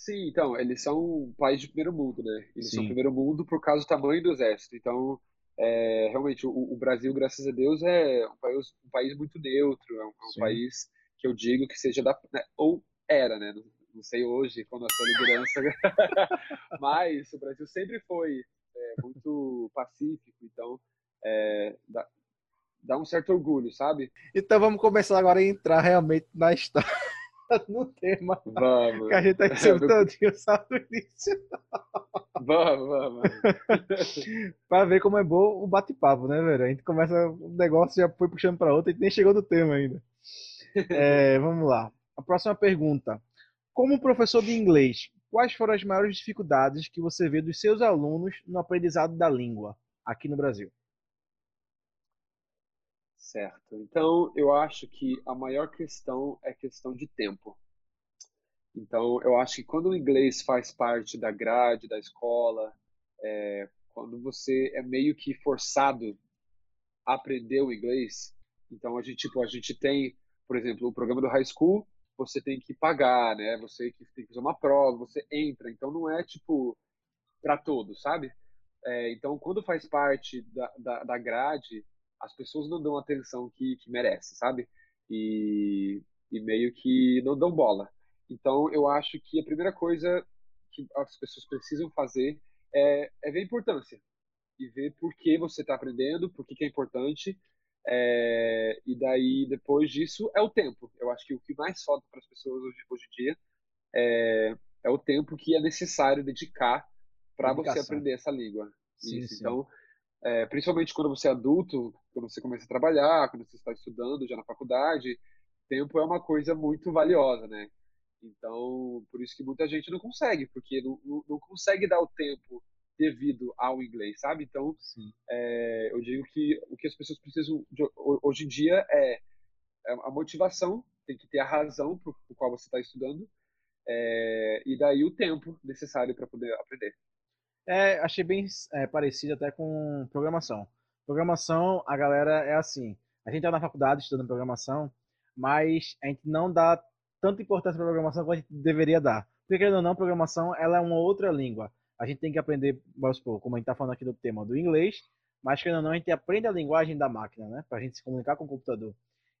Sim, então, eles são um país de primeiro mundo, né? Eles Sim. são primeiro mundo por causa do tamanho do exército. Então, é, realmente, o, o, Brasil, graças a Deus, é um país, um país muito neutro, é um, é um país que eu digo que seja da. Né, ou era, né? Não, não, sei hoje, quando a sua liderança. mas o Brasil sempre foi é, muito pacífico, então é, dá, dá um certo orgulho, sabe? Então vamos começar agora a entrar realmente na história. no tema. Vamos. Que a gente tá todinho só no início. Vamos, vamos. pra ver como é bom o bate-papo, né, velho? A gente começa, o negócio já foi puxando pra outro, a gente nem chegou no tema ainda. É, vamos lá. A próxima pergunta. Como professor de inglês, quais foram as maiores dificuldades que você vê dos seus alunos no aprendizado da língua aqui no Brasil? Certo. Então, eu acho que a maior questão é questão de tempo. Então, eu acho que quando o inglês faz parte da grade da escola, é, quando você é meio que forçado a aprender o inglês, então a gente, tipo, a gente tem, por exemplo, o programa do high school, você tem que pagar, né? Você tem que fazer uma prova, você entra. Então, não é tipo para todos, sabe? É, então, quando faz parte da, da, da grade, as pessoas não dão a atenção que, que merece, sabe? E, e meio que não dão bola. Então, eu acho que a primeira coisa que as pessoas precisam fazer é, é ver a importância e ver por que você está aprendendo, por que, que é importante. É, e daí, depois disso, é o tempo. Eu acho que o que mais falta para as pessoas hoje, hoje em dia é, é o tempo que é necessário dedicar para você aprender essa língua. Sim, sim. Então, é, principalmente quando você é adulto, quando você começa a trabalhar, quando você está estudando já na faculdade, tempo é uma coisa muito valiosa, né? Então, por isso que muita gente não consegue, porque não, não, não consegue dar o tempo devido ao inglês, sabe? Então, é, eu digo que o que as pessoas precisam de, hoje em dia é, é a motivação, tem que ter a razão por, por qual você está estudando, é, e daí o tempo necessário para poder aprender. É, achei bem é, parecido até com programação. Programação, a galera é assim. A gente tá na faculdade estudando programação, mas a gente não dá tanta importância para programação quanto a gente deveria dar. Porque, querendo ou não, programação ela é uma outra língua. A gente tem que aprender, vamos supor, como a gente está falando aqui do tema do inglês, mas, querendo ou não, a gente aprende a linguagem da máquina, né? Para a gente se comunicar com o computador.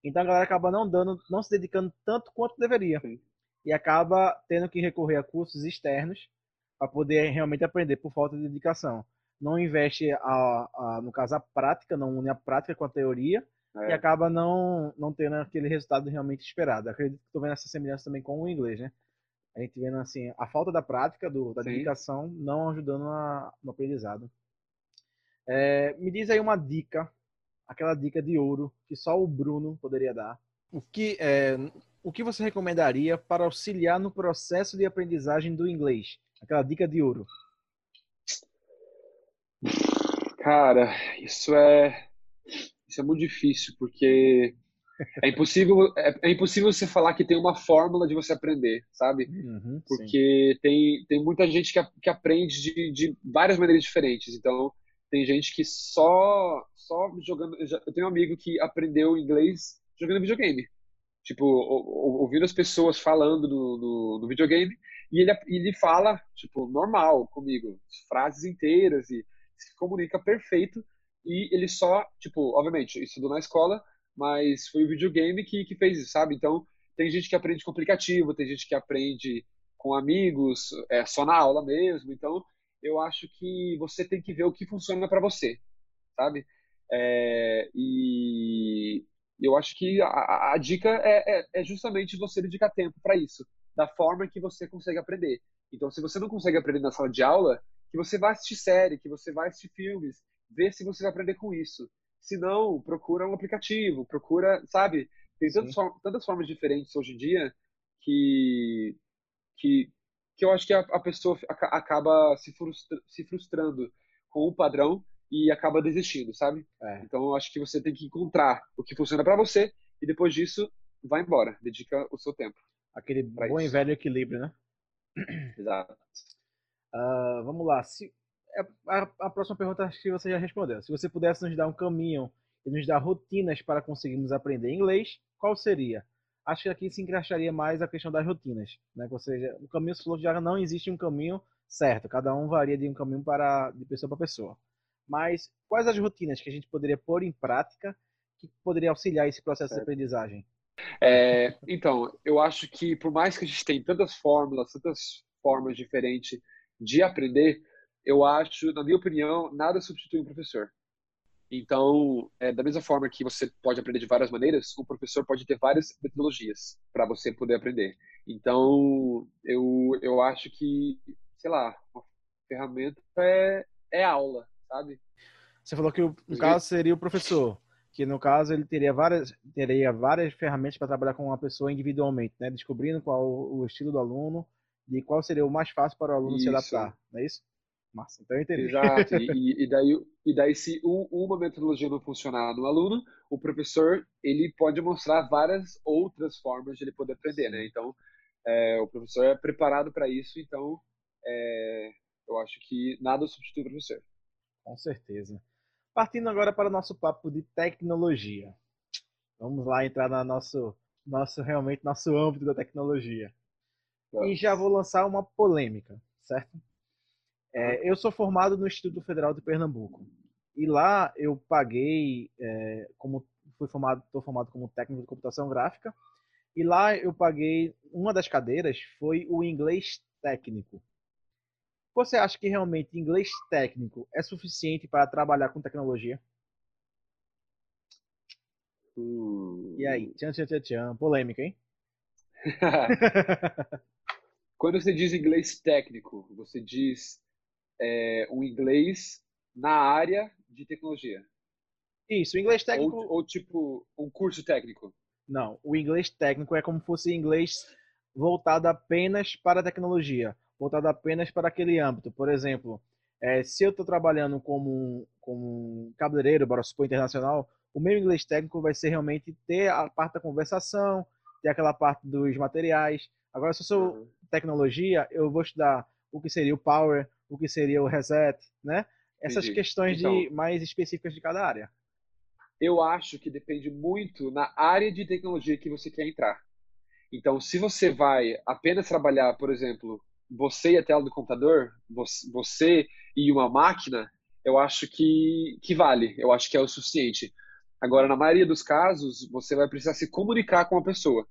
Então, a galera acaba não dando, não se dedicando tanto quanto deveria. E acaba tendo que recorrer a cursos externos para poder realmente aprender por falta de dedicação. Não investe, a, a, no caso, a prática, não une a prática com a teoria é. e acaba não, não tendo aquele resultado realmente esperado. Acredito que estou vendo essa semelhança também com o inglês, né? A gente vendo assim, a falta da prática, do, da Sim. dedicação, não ajudando a, no aprendizado. É, me diz aí uma dica, aquela dica de ouro que só o Bruno poderia dar. O que, é, o que você recomendaria para auxiliar no processo de aprendizagem do inglês? Aquela dica de ouro. Cara, isso é isso é muito difícil porque é impossível é, é impossível você falar que tem uma fórmula de você aprender, sabe? Uhum, porque tem, tem muita gente que, que aprende de, de várias maneiras diferentes. Então tem gente que só só jogando. Eu tenho um amigo que aprendeu inglês jogando videogame. Tipo, ouvindo as pessoas falando no, no, no videogame e ele, ele fala, tipo, normal comigo, frases inteiras e se comunica perfeito. E ele só, tipo, obviamente, estudou na escola, mas foi o videogame que, que fez isso, sabe? Então, tem gente que aprende com aplicativo, tem gente que aprende com amigos, é só na aula mesmo. Então, eu acho que você tem que ver o que funciona para você, sabe? É, e eu acho que a, a dica é, é, é, justamente você dedicar tempo para isso, da forma que você consegue aprender. Então, se você não consegue aprender na sala de aula, que você vai assistir série, que você vai assistir filmes, ver se você vai aprender com isso. Se não, procura um aplicativo, procura, sabe? Tem tantas, tantas formas diferentes hoje em dia que, que, que eu acho que a, a pessoa acaba se, frustra, se frustrando com o padrão e acaba desistindo, sabe? É. Então eu acho que você tem que encontrar o que funciona para você e depois disso vai embora, dedica o seu tempo. Aquele bom isso. e velho equilíbrio, né? Exato. Uh, vamos lá. Se, é, a, a, próxima pergunta acho que você já respondeu. Se você pudesse nos dar um caminho e nos dar rotinas para conseguirmos aprender inglês, qual seria? Acho que aqui se encaixaria mais a questão das rotinas, né? Ou seja, o caminho falou que já não existe um caminho certo, cada um varia de um caminho para de pessoa para pessoa. Mas quais as rotinas que a gente poderia pôr em prática que poderia auxiliar esse processo certo. de aprendizagem? É, então, eu acho que por mais que a gente tenha tantas fórmulas, tantas formas diferentes de aprender, eu acho, na minha opinião, nada substitui um professor. Então, é, da mesma forma que você pode aprender de várias maneiras, um professor pode ter várias metodologias para você poder aprender. Então, eu, eu acho que, sei lá, uma ferramenta é, é aula, sabe? Você falou que o, no caso seria o professor, que no caso ele teria várias, teria várias ferramentas para trabalhar com uma pessoa individualmente, né? Descobrindo qual o estilo do aluno e qual seria o mais fácil para o aluno isso. se adaptar, não é isso? Massa, então eu entendi. Exato, e, e, daí, e daí se um, uma metodologia não funcionar no aluno, o professor ele pode mostrar várias outras formas de ele poder aprender, né? Então, é, o professor é preparado para isso, então é, eu acho que nada substitui o professor. Com certeza. Partindo agora para o nosso papo de tecnologia. Vamos lá entrar no nosso, nosso realmente nosso âmbito da tecnologia. Vamos. E já vou lançar uma polêmica, certo? É, eu sou formado no Instituto Federal de Pernambuco. E lá eu paguei, é, como fui formado, estou formado como técnico de computação gráfica. E lá eu paguei, uma das cadeiras foi o inglês técnico. Você acha que realmente inglês técnico é suficiente para trabalhar com tecnologia? Hum. E aí? Tchan, tchan, tchan, tchan. Polêmica, hein? Quando você diz inglês técnico, você diz é, um inglês na área de tecnologia. Isso, o inglês técnico. Ou, ou, tipo um curso técnico. Não, o inglês técnico é como se fosse inglês voltado apenas para a tecnologia, voltado apenas para aquele âmbito. Por exemplo, é, se eu estou trabalhando como, como um cabeleireiro, bora supor, internacional, o meu inglês técnico vai ser realmente ter a parte da conversação, ter aquela parte dos materiais. Agora, se eu sou uhum. tecnologia, eu vou estudar o que seria o Power, o que seria o reset, né? Essas Entendi. questões então, de mais específicas de cada área. Eu acho que depende muito na área de tecnologia que você quer entrar. Então, se você vai apenas trabalhar, por exemplo, você e a tela do computador, você e uma máquina, eu acho que, que vale, eu acho que é o suficiente. Agora, na maioria dos casos, você vai precisar se comunicar com a pessoa.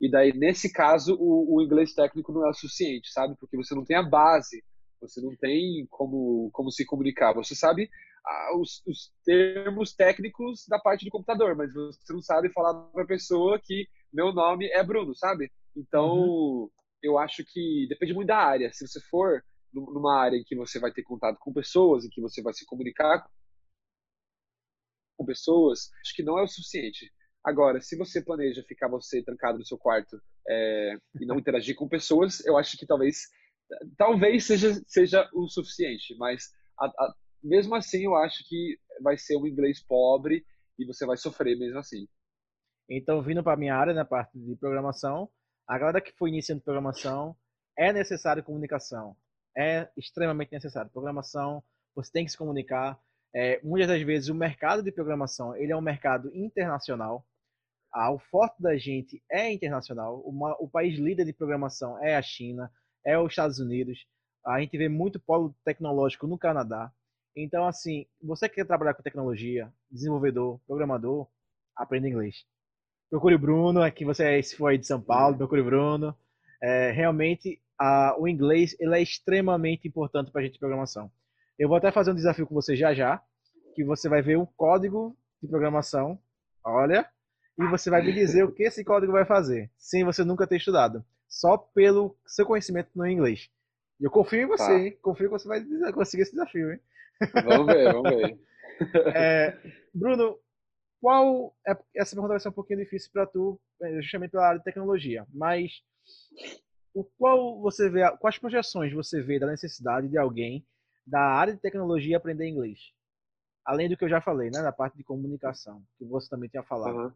E daí, nesse caso, o, o inglês técnico não é o suficiente, sabe? Porque você não tem a base você não tem como, como se comunicar. Você sabe ah, os, os, termos técnicos da parte do computador, mas você não sabe falar para a pessoa que meu nome é Bruno, sabe? Então, uhum. Eu acho que depende muito da área. Se você for numa área em que você vai ter contato com pessoas, em que você vai se comunicar com pessoas, acho que não é o suficiente. Agora, se você planeja ficar você trancado no seu quarto é, e não interagir com pessoas, eu acho que talvez talvez seja, seja o suficiente, mas a, a, mesmo assim eu acho que vai ser um inglês pobre e você vai sofrer mesmo assim. Então, vindo para a minha área, na parte de programação, a galera que foi iniciando programação, é necessário comunicação. É extremamente necessário. Programação, você tem que se comunicar. É, muitas das vezes o mercado de programação ele é um mercado internacional. Ah, o forte da gente é internacional. Uma, o país líder de programação é a China é os Estados Unidos. A gente vê muito polo tecnológico no Canadá. Então, assim, você que quer trabalhar com tecnologia, desenvolvedor, programador, aprenda inglês. Procure o Bruno, aqui você se for aí de São Paulo, procure o Bruno. É, realmente a, o inglês ele é extremamente importante para a gente de programação. Eu vou até fazer um desafio com você já já, que você vai ver um código de programação, olha, e você vai me dizer o que esse código vai fazer, sem você nunca ter estudado, só pelo seu conhecimento no inglês. E eu confio em você, tá. hein? Confio que você vai conseguir esse desafio, hein? Vamos ver, vamos ver. É, Bruno, qual é, essa pergunta vai ser um pouquinho difícil para tu, é, justamente pela área de tecnologia, mas o qual você vê, quais projeções você vê da necessidade de alguém da área de tecnologia aprender inglês? Além do que eu já falei, né, da parte de comunicação, que você também tinha falado. Uhum.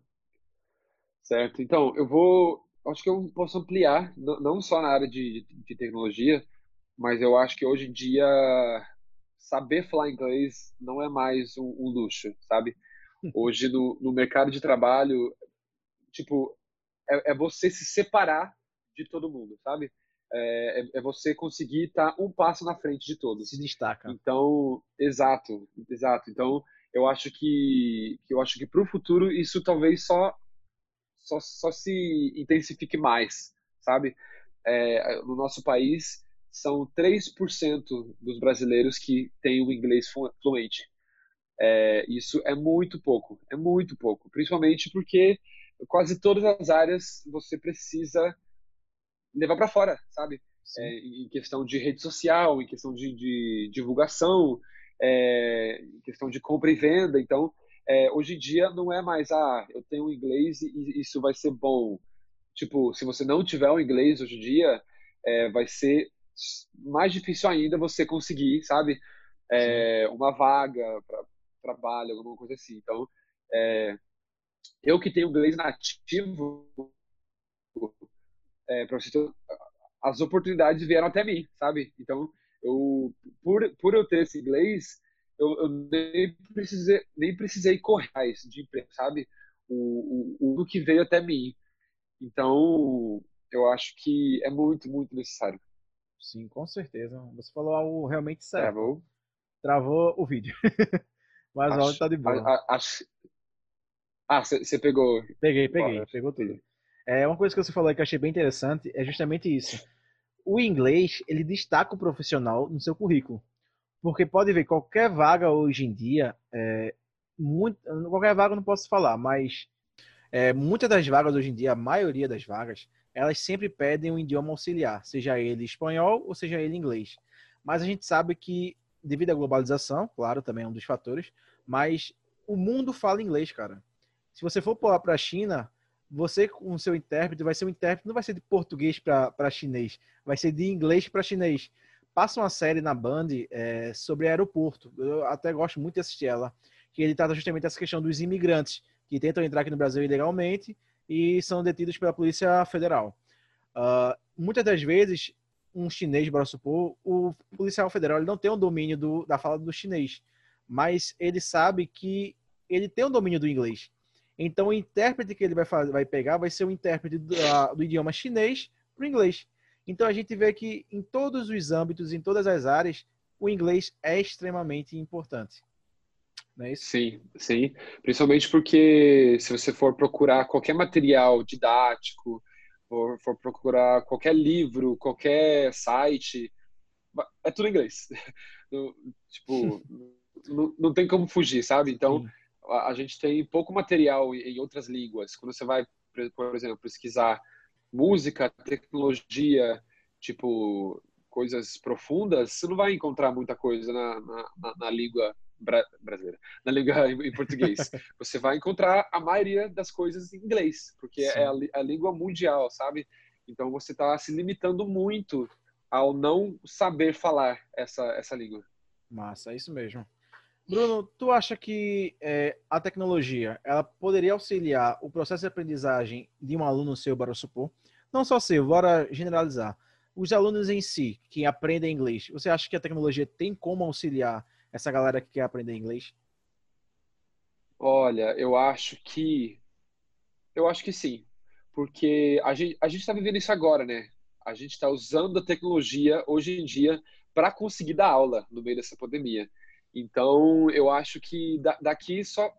Certo. Então, eu vou, acho que eu posso ampliar, não só na área de, de tecnologia, mas eu acho que hoje em dia saber falar inglês não é mais um, um luxo, sabe? Hoje no, no, mercado de trabalho, tipo, é, é, você se separar de todo mundo, sabe? É, é, é você conseguir estar um passo na frente de todos. Se destaca. Então, exato, exato. Então, eu acho que, que eu acho que para o futuro isso talvez só, só só se intensifique mais, sabe? É, no nosso país são 3% dos brasileiros que têm o inglês fluente. É, isso é muito pouco, é muito pouco, principalmente porque quase todas as áreas você precisa levar para fora, sabe? É, em questão de rede social, em questão de, de divulgação, é, em questão de compra e venda. Então, é, hoje em dia não é mais, ah, eu tenho inglês e isso vai ser bom. Tipo, se você não tiver o inglês hoje em dia, é, vai ser mais difícil ainda você conseguir, sabe? É, uma vaga trabalho, alguma coisa assim. Então, é, eu que tenho inglês nativo, é, para você ter, as oportunidades vieram até mim, sabe? Então, eu, por, por eu ter esse inglês, eu, eu nem, precisei, nem precisei correr de emprego, sabe? O, o, o que veio até mim. Então, eu acho que é muito, muito necessário. Sim, com certeza. Você falou algo realmente certo. Travou. Travou o vídeo. Mas acho, áudio tá de boa. Acho... Ah, você pegou. Peguei, peguei, pegou tudo. É, uma coisa que você falou que eu achei bem interessante é justamente isso. O inglês, ele destaca o profissional no seu currículo. Porque pode ver, qualquer vaga hoje em dia, é, muito, qualquer vaga eu não posso falar, mas é, muitas das vagas hoje em dia, a maioria das vagas, elas sempre pedem um idioma auxiliar, seja ele espanhol ou seja ele inglês. Mas a gente sabe que, devido à globalização, claro, também é um dos fatores, mas o mundo fala inglês, cara. Se você for para a China, você com o seu intérprete vai ser um intérprete, não vai ser de português para chinês, vai ser de inglês para chinês. Passa uma série na Band é, sobre aeroporto. Eu até gosto muito de assistir ela, que ele trata justamente essa questão dos imigrantes que tentam entrar aqui no Brasil ilegalmente e são detidos pela Polícia Federal. Uh, muitas das vezes, um chinês, bora supor, o policial federal ele não tem o um domínio do, da fala do chinês, mas ele sabe que ele tem o um domínio do inglês. Então, o intérprete que ele vai, fazer, vai pegar vai ser o intérprete do, uh, do idioma chinês para o inglês. Então, a gente vê que em todos os âmbitos, em todas as áreas, o inglês é extremamente importante. Não é isso? Sim, sim. Principalmente porque se você for procurar qualquer material didático, for, for procurar qualquer livro, qualquer site, é tudo em inglês. tipo, não, não tem como fugir, sabe? Então, a, a, gente tem pouco material em outras línguas. Quando você vai, por exemplo, pesquisar música, tecnologia, tipo, coisas profundas, você não vai encontrar muita coisa na, na, na língua bra brasileira, na língua em português. Você vai encontrar a maioria das coisas em inglês, porque é Sim. é a, a, língua mundial, sabe? Então você está se limitando muito ao não saber falar essa, essa língua. Massa, é isso mesmo. Bruno, tu acha que é, a tecnologia ela poderia auxiliar o processo de aprendizagem de um aluno seu, para supor? Não só seu, bora generalizar. Os alunos em si, que aprendem inglês, você acha que a tecnologia tem como auxiliar essa galera que quer aprender inglês? Olha, eu acho que eu acho que sim, porque a gente a gente está vivendo isso agora, né? A gente está usando a tecnologia hoje em dia para conseguir dar aula no meio dessa pandemia. Então, eu acho que daqui só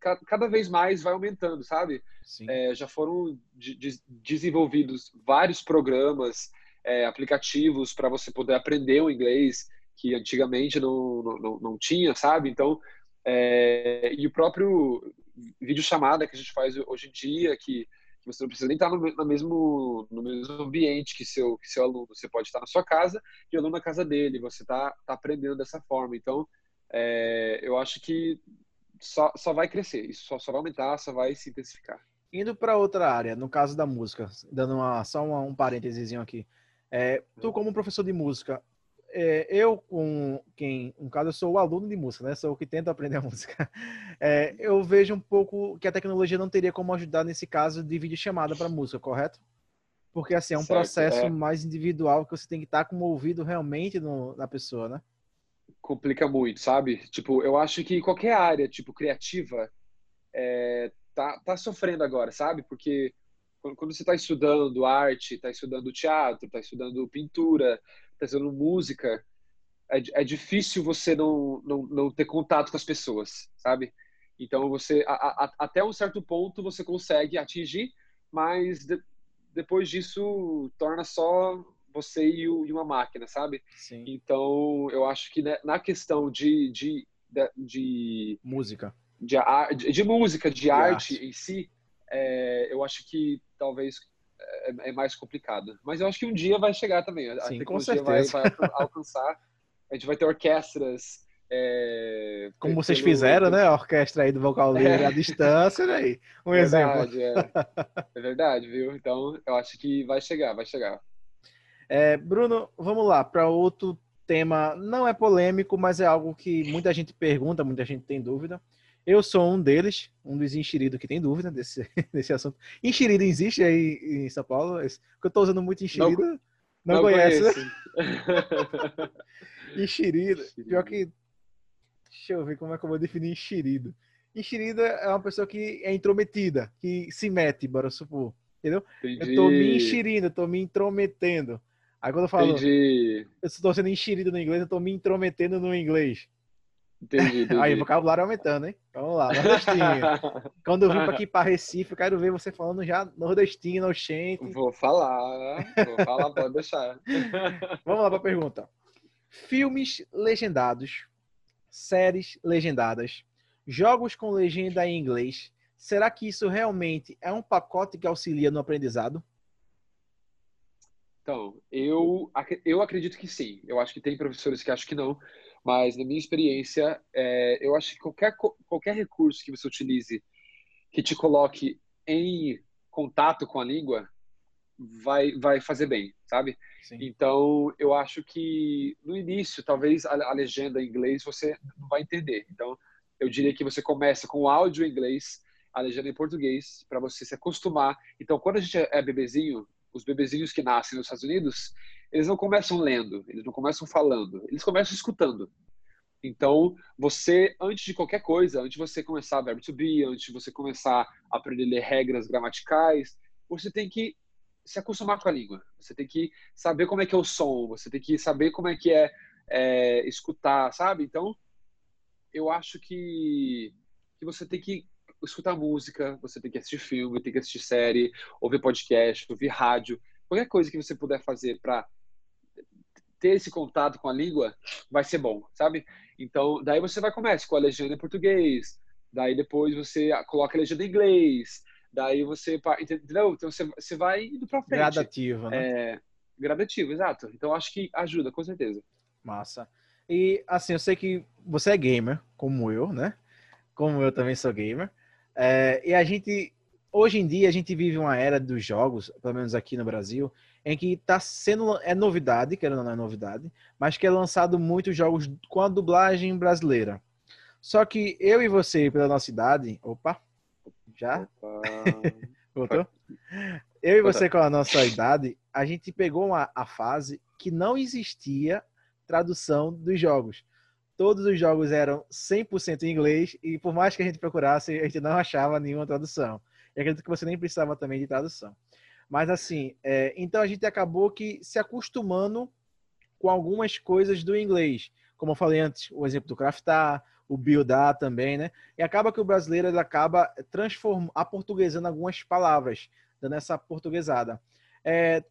cada vez mais vai aumentando, sabe? É, já foram de, de, desenvolvidos vários programas é, aplicativos para você poder aprender o inglês que antigamente não, não, não tinha, sabe? Então, é, e o próprio vídeo chamada que a gente faz hoje em dia, que, que você não precisa nem estar no, no, mesmo, no mesmo ambiente que seu, que seu aluno. Você pode estar na sua casa e o aluno na casa dele. Você está tá aprendendo dessa forma. Então, é, eu acho que só, só vai crescer. Isso só, só vai aumentar, só vai se intensificar. Indo para outra área, no caso da música, dando uma, só uma, um parênteses aqui. É, tu, como professor de música, é, eu, com quem, no caso, eu sou o aluno de música, né? Sou o que tenta aprender a música. É, eu vejo um pouco que a tecnologia não teria como ajudar nesse caso de videochamada para música, correto? Porque, assim, é um certo, processo é. mais individual que você tem que estar com o ouvido realmente no, na pessoa, né? Complica muito, sabe? Tipo, eu acho que qualquer área, tipo, criativa, é, tá, tá sofrendo agora, sabe? Porque quando você está estudando arte, está estudando teatro, está estudando pintura, estudando música, é, é difícil você não, não, não ter contato com as pessoas, sabe? Então você a, a, até um certo ponto você consegue atingir, mas de, depois disso torna só você e, o, e uma máquina, sabe? Sim. Então eu acho que na questão de, de, de, de música, de, de, de música, de, de arte, arte, em si, é, eu acho que talvez é, é, mais complicado. Mas eu acho que um dia vai chegar também. A Sim, tecnologia vai, vai, alcançar. A gente vai ter orquestras. É, Como vocês pelo... fizeram, né? A orquestra aí do vocal livre é. à distância, né? Um verdade, exemplo. É. é verdade, viu? Então, eu acho que vai chegar, vai chegar. É, Bruno, vamos lá para outro tema. Não é polêmico, mas é algo que muita gente pergunta, muita gente tem dúvida. Eu sou um deles, um dos enxeridos que tem dúvida desse, desse assunto. Enxerido existe aí em São Paulo? Porque eu estou usando muito enxerido. Não, não, não conhece. enxerido. Pior que. Deixa eu ver como é que eu vou definir enxerido. Enxerido é uma pessoa que é intrometida, que se mete, bora supor. Entendeu? Entendi. Eu tô me enxerindo, eu tô me intrometendo. Aí quando eu falo, Entendi. eu estou sendo enxerido no inglês, eu tô me intrometendo no inglês. Entendi, entendi. Aí, vocabulário aumentando, hein? Vamos lá, nordestino. Quando eu vim para aqui para Recife, eu quero ver você falando já nordestino, oxente. Vou falar, vou falar, pode deixar. Vamos lá para a pergunta. Filmes legendados, séries legendadas, jogos com legenda em inglês, será que isso realmente é um pacote que auxilia no aprendizado? Então, eu, eu acredito que sim. Eu acho que tem professores que acham que não. Mas, na minha experiência, é, eu acho que qualquer, qualquer recurso que você utilize que te coloque em contato com a língua vai, vai fazer bem, sabe? Sim. Então, eu acho que no início, talvez a, a, legenda em inglês você não vai entender. Então, eu diria que você começa com o áudio em inglês, a legenda em português, para você se acostumar. Então, quando a gente é bebezinho, os bebezinhos que nascem nos Estados Unidos, eles não começam lendo, eles não começam falando, eles começam escutando. Então, você, antes de qualquer coisa, antes de você começar verbo to be, antes de você começar a aprender a ler regras gramaticais, você tem que se acostumar com a língua. Você tem que saber como é que é o som, você tem que saber como é que é, é escutar, sabe? Então, eu acho que, que você tem que escutar música, você tem que assistir filme, tem que assistir série, ouvir podcast, ouvir rádio, qualquer coisa que você puder fazer para ter esse contato com a língua vai ser bom, sabe? Então, daí você vai começar com a legenda em português, daí depois você coloca a legenda em inglês, daí você, entendeu? Então você, você vai indo para frente. Gradativa, né? É, gradativo, exato. Então acho que ajuda, com certeza. Massa. E assim, eu sei que você é gamer, como eu, né? Como eu também sou gamer. É, e a gente, hoje em dia, a gente vive uma era dos jogos, pelo menos aqui no Brasil, em que está sendo é novidade, que não é novidade, mas que é lançado muitos jogos com a dublagem brasileira. Só que eu e você, pela nossa idade, opa, já voltou. Eu e você com a nossa idade, a gente pegou uma, a fase que não existia tradução dos jogos. Todos os jogos eram 100% em inglês e por mais que a gente procurasse, a gente não achava nenhuma tradução. E acredito que você nem precisava também de tradução. Mas assim, é, então a gente acabou que se acostumando com algumas coisas do inglês. Como eu falei antes, o exemplo do craftar, o buildar também, né? E acaba que o brasileiro ele acaba transformando, aportuguesando algumas palavras, dando essa portuguesada. É,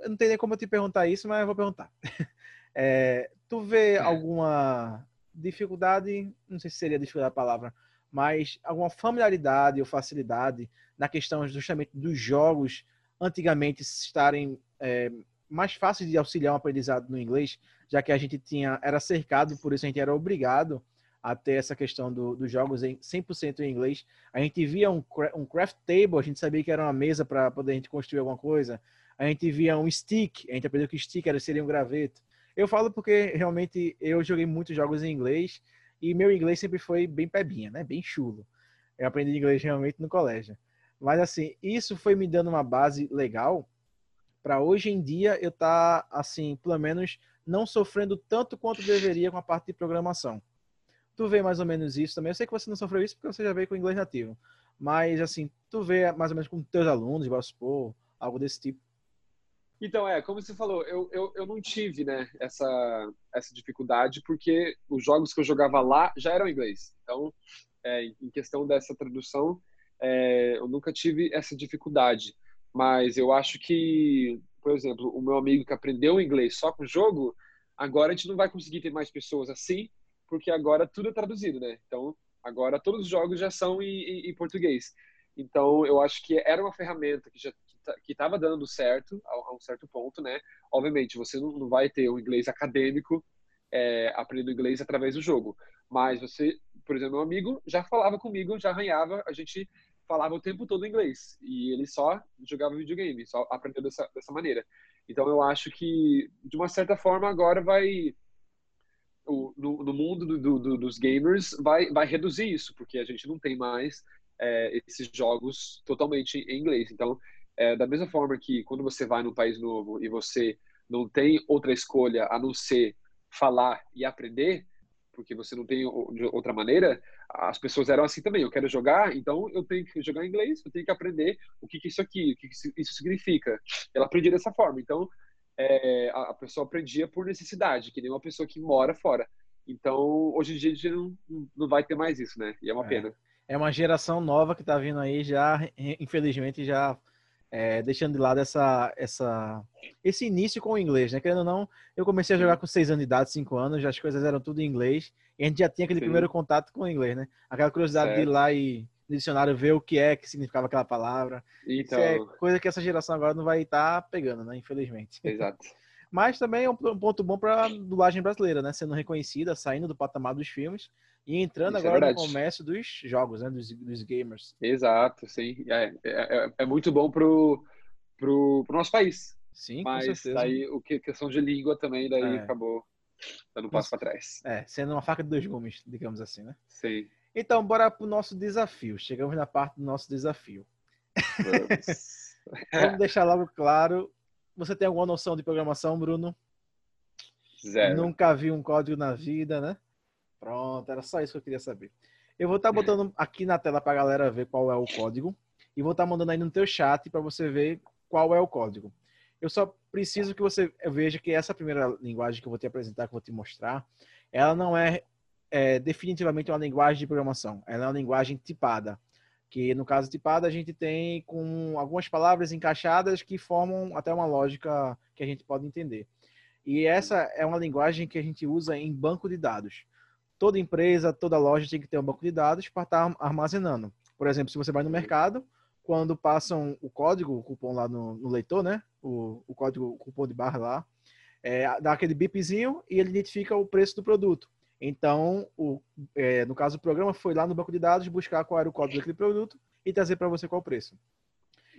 eu não tenho nem como eu te perguntar isso, mas eu vou perguntar. É, tu vê alguma dificuldade, não sei se seria dificuldade a palavra, mas alguma familiaridade ou facilidade na questão justamente dos jogos antigamente estarem é, mais fáceis de auxiliar um aprendizado no inglês, já que a gente tinha era cercado, por isso a gente era obrigado a ter essa questão do, dos jogos em 100% em inglês. A gente via um, um craft table, a gente sabia que era uma mesa para poder a gente construir alguma coisa. A gente via um stick, a gente aprendeu que stick era, seria um graveto. Eu falo porque realmente eu joguei muitos jogos em inglês e meu inglês sempre foi bem pebinha, né? Bem chulo. Eu aprendi inglês realmente no colégio. Mas assim, isso foi me dando uma base legal para hoje em dia eu estar tá, assim, pelo menos não sofrendo tanto quanto deveria com a parte de programação. Tu vê mais ou menos isso também. Eu sei que você não sofreu isso porque você já veio com inglês nativo. Mas assim, tu vê mais ou menos com teus alunos, vamos supor, algo desse tipo. Então, é, como você falou, eu, eu, eu não tive, né, essa, essa dificuldade, porque os jogos que eu jogava lá já eram em inglês. Então, é, em questão dessa tradução, é, eu nunca tive essa dificuldade. Mas eu acho que, por exemplo, o meu amigo que aprendeu inglês só com o jogo, agora a gente não vai conseguir ter mais pessoas assim, porque agora tudo é traduzido, né? Então, agora todos os jogos já são em, em, em português. Então, eu acho que era uma ferramenta que já que estava dando certo a, um certo ponto, né? Obviamente, você não, não vai ter o inglês acadêmico é, aprendendo inglês através do jogo, mas você, por exemplo, meu amigo já falava comigo, já arranhava, a gente falava o tempo todo inglês e ele só jogava videogame, só aprendeu dessa, dessa maneira. Então eu acho que de uma certa forma agora vai o, no, no, mundo do, do, dos gamers vai vai reduzir isso porque a gente não tem mais é, esses jogos totalmente em inglês. Então é, da mesma forma que quando você vai num país novo e você não tem outra escolha a não ser falar e aprender, porque você não tem de outra maneira, as pessoas eram assim também. Eu quero jogar, então eu tenho que jogar inglês, eu tenho que aprender o que, que isso aqui, o que, que isso significa. Ela aprendia dessa forma. Então, é, a pessoa aprendia por necessidade, que nem uma pessoa que mora fora. Então, hoje em dia a gente não, não vai ter mais isso, né? E é uma é. pena. É uma geração nova que está vindo aí já, infelizmente, já é, deixando de lado essa, essa, esse início com o inglês, né? Querendo ou não, eu comecei a jogar com seis anos de idade, cinco anos, já as coisas eram tudo em inglês, e a gente já tinha aquele Sim. primeiro contato com o inglês, né? Aquela curiosidade certo. de ir lá e no dicionário ver o que é que significava aquela palavra. Então... Isso é coisa que essa geração agora não vai estar tá pegando, né? Infelizmente. Exato. Mas também é um ponto bom para a dublagem brasileira, né? Sendo reconhecida, saindo do patamar dos filmes e entrando Isso é agora é no comércio dos jogos, né? Dos, dos gamers. Exato, sim. É, é, é, é muito bom pro, pro, pro nosso país. Sim, Mas com certeza. aí o que questão de língua também daí é. acabou dando um passo para trás. É, sendo uma faca de dois gumes, digamos assim, né? Sim. Então, bora pro nosso desafio. Chegamos na parte do nosso desafio. Vamos, Vamos deixar logo claro. Você tem alguma noção de programação, Bruno? Zero. Nunca vi um código na vida, né? Pronto, era só isso que eu queria saber. Eu vou estar tá botando aqui na tela para a galera ver qual é o código e vou estar tá mandando aí no teu chat para você ver qual é o código. Eu só preciso que você veja que essa primeira linguagem que eu vou te apresentar, que eu vou te mostrar, ela não é, é definitivamente uma linguagem de programação. Ela é uma linguagem tipada. Que no caso tipada a gente tem com algumas palavras encaixadas que formam até uma lógica que a gente pode entender. E essa é uma linguagem que a gente usa em banco de dados toda empresa, toda loja tem que ter um banco de dados para estar tá armazenando. Por exemplo, se você vai no mercado, quando passam o código, o cupom lá no, no leitor, né? O, o, código, o cupom de barra lá, é, dá aquele bipzinho e ele identifica o preço do produto. Então, o, é, no caso, o programa foi lá no banco de dados buscar qual era o código daquele produto e trazer para você qual o preço.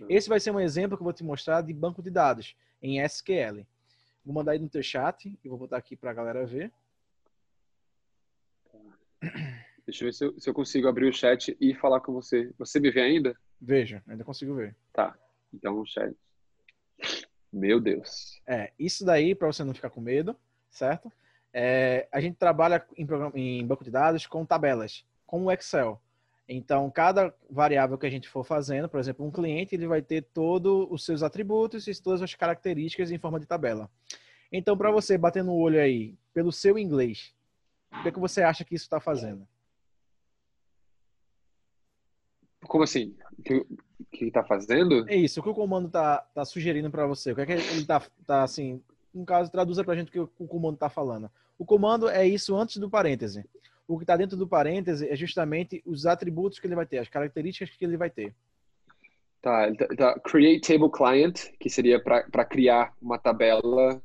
Esse vai ser um exemplo que eu vou te mostrar de banco de dados em SQL. Vou mandar aí no teu chat e vou botar aqui para a galera ver. Deixa eu ver se eu, se eu, consigo abrir o chat e falar com você. Você me vê ainda? Vejo, ainda consigo ver. Tá. Então o chat. Meu Deus. É, isso daí, para você não ficar com medo, certo? É, a gente trabalha em, em banco de dados com tabelas, com o Excel. Então, cada variável que a gente for fazendo, por exemplo, um cliente, ele vai ter todos os seus atributos e todas as características em forma de tabela. Então, para você bater no olho aí, pelo seu inglês, o que, é que você acha que isso está fazendo? Como assim? O que, que ele tá fazendo? É isso, o que o comando tá, tá sugerindo para você? O que é que ele tá, tá assim, no caso, traduza pra gente o que o comando tá falando. O comando é isso antes do parêntese. O que está dentro do parêntese é justamente os atributos que ele vai ter, as características que ele vai ter. Tá, tá, tá. Create Table Client, que seria para criar uma tabela,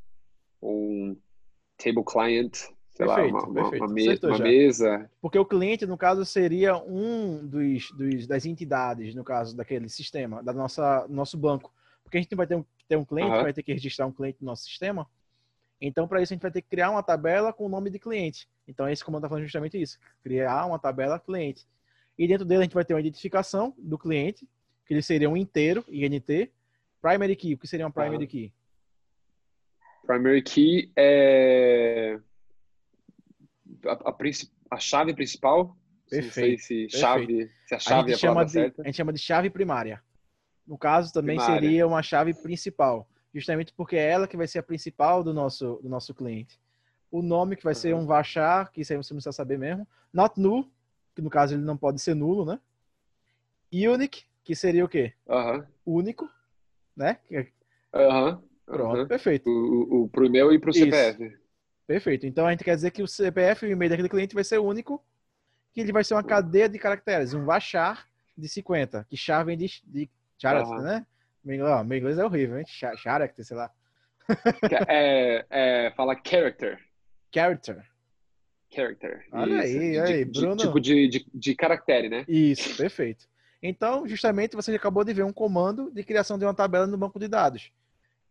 um Table Client, sei perfeito, lá, uma, uma, me uma mesa. Porque o cliente, no caso, seria um dos, dos, das entidades, no caso, daquele sistema, da nossa nosso banco. Porque a gente vai ter um, ter um cliente, vai ter que registrar um cliente no nosso sistema. Então, para isso, a gente vai ter que criar uma tabela com o nome de cliente. Então, esse comando está falando justamente isso: criar uma tabela cliente. E dentro dele, a gente vai ter uma identificação do cliente, que ele seria um inteiro, INT. Primary key, o que seria uma primary key? Primary key é a, a, a chave principal. Perfeito. Sei se chave, se a chave a é a chama de, certa. A gente chama de chave primária. No caso, também primária. seria uma chave principal, justamente porque é ela que vai ser a principal do nosso, do nosso cliente. O nome que vai uhum. ser um vachar, que isso aí você não precisa saber mesmo. Not null, que no caso ele não pode ser nulo, né? Unique, que seria o quê? Uhum. Único, né? Uhum. Pronto, perfeito. O, o, pro e-mail e pro CPF. Isso. Perfeito. Então a gente quer dizer que o CPF e o e-mail daquele cliente vai ser único, que ele vai ser uma cadeia de caracteres, um vachar de 50, que char vem de, de character, uhum. né? Meu, meu inglês é horrível, hein? Character, sei lá. é, é, fala character. Character. Character. Olha Isso. aí, aí, de, Bruno. tipo de, de, de caractere, né? Isso, perfeito. Então, justamente, você acabou de ver um comando de criação de uma tabela no banco de dados.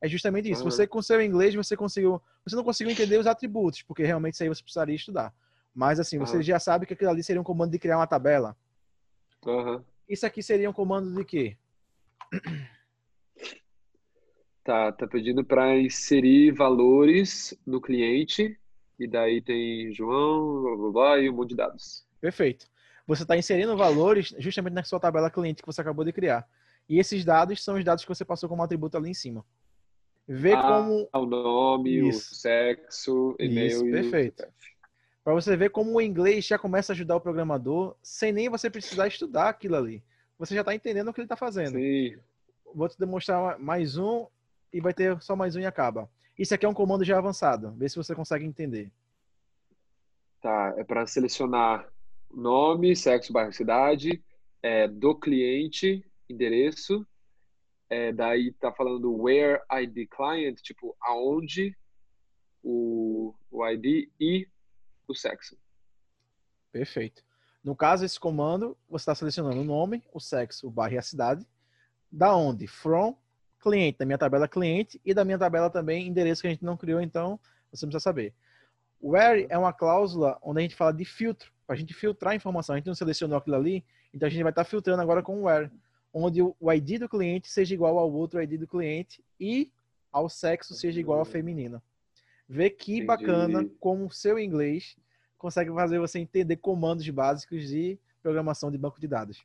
É justamente isso. Uhum. Você, com seu inglês, você conseguiu. Você não conseguiu entender os atributos, porque realmente isso aí você precisaria estudar. Mas, assim, você uhum. já sabe que aquilo ali seria um comando de criar uma tabela. Uhum. Isso aqui seria um comando de quê? Tá, tá pedindo para inserir valores no cliente. E daí tem João, blá, blá, blá, e um monte de dados. Perfeito. Você está inserindo valores justamente na sua tabela cliente que você acabou de criar. E esses dados são os dados que você passou como atributo ali em cima. Vê ah, como. O nome, Isso. o sexo, e-mail e perfeito. Para você ver como o inglês já começa a ajudar o programador sem nem você precisar estudar aquilo ali. Você já está entendendo o que ele está fazendo. Sim. Vou te demonstrar mais um e vai ter só mais um e acaba. Isso aqui é um comando já avançado. Vê se você consegue entender. Tá, é para selecionar nome, sexo, bairro, cidade, é, do cliente, endereço. É, daí tá falando where ID client, tipo aonde o, o ID e o sexo. Perfeito. No caso, esse comando, você está selecionando o nome, o sexo, o bairro e a cidade. Da onde? From cliente, da minha tabela cliente e da minha tabela também endereço que a gente não criou, então você precisa saber. Where é uma cláusula onde a gente fala de filtro, para a gente filtrar a informação. A gente não selecionou aquilo ali, então a gente vai estar tá filtrando agora com where, onde o ID do cliente seja igual ao outro ID do cliente e ao sexo seja igual ao feminino. Vê que Entendi. bacana como o seu inglês consegue fazer você entender comandos básicos de programação de banco de dados.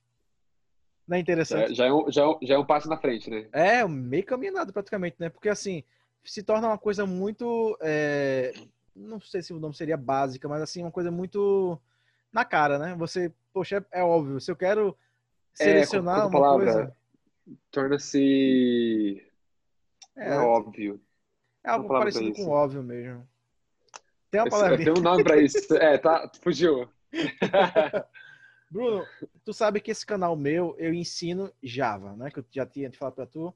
Não é interessante? Já, já, é, um, já, é já é um passo na frente, né? É, meio caminhado praticamente, né? Porque assim, se torna uma coisa muito. É, não sei se o nome seria básica, mas assim, uma coisa muito na cara, né? Você, poxa, é, óbvio, se eu quero selecionar é, uma palavra, coisa. Torna-se. É, é, óbvio. É algo parecido com óbvio mesmo. Tem uma palavra. Tem um nome pra isso. É, tá, fugiu. Bruno, tu sabe que esse canal meu, eu ensino Java, né? Que eu já tinha te falado para tu.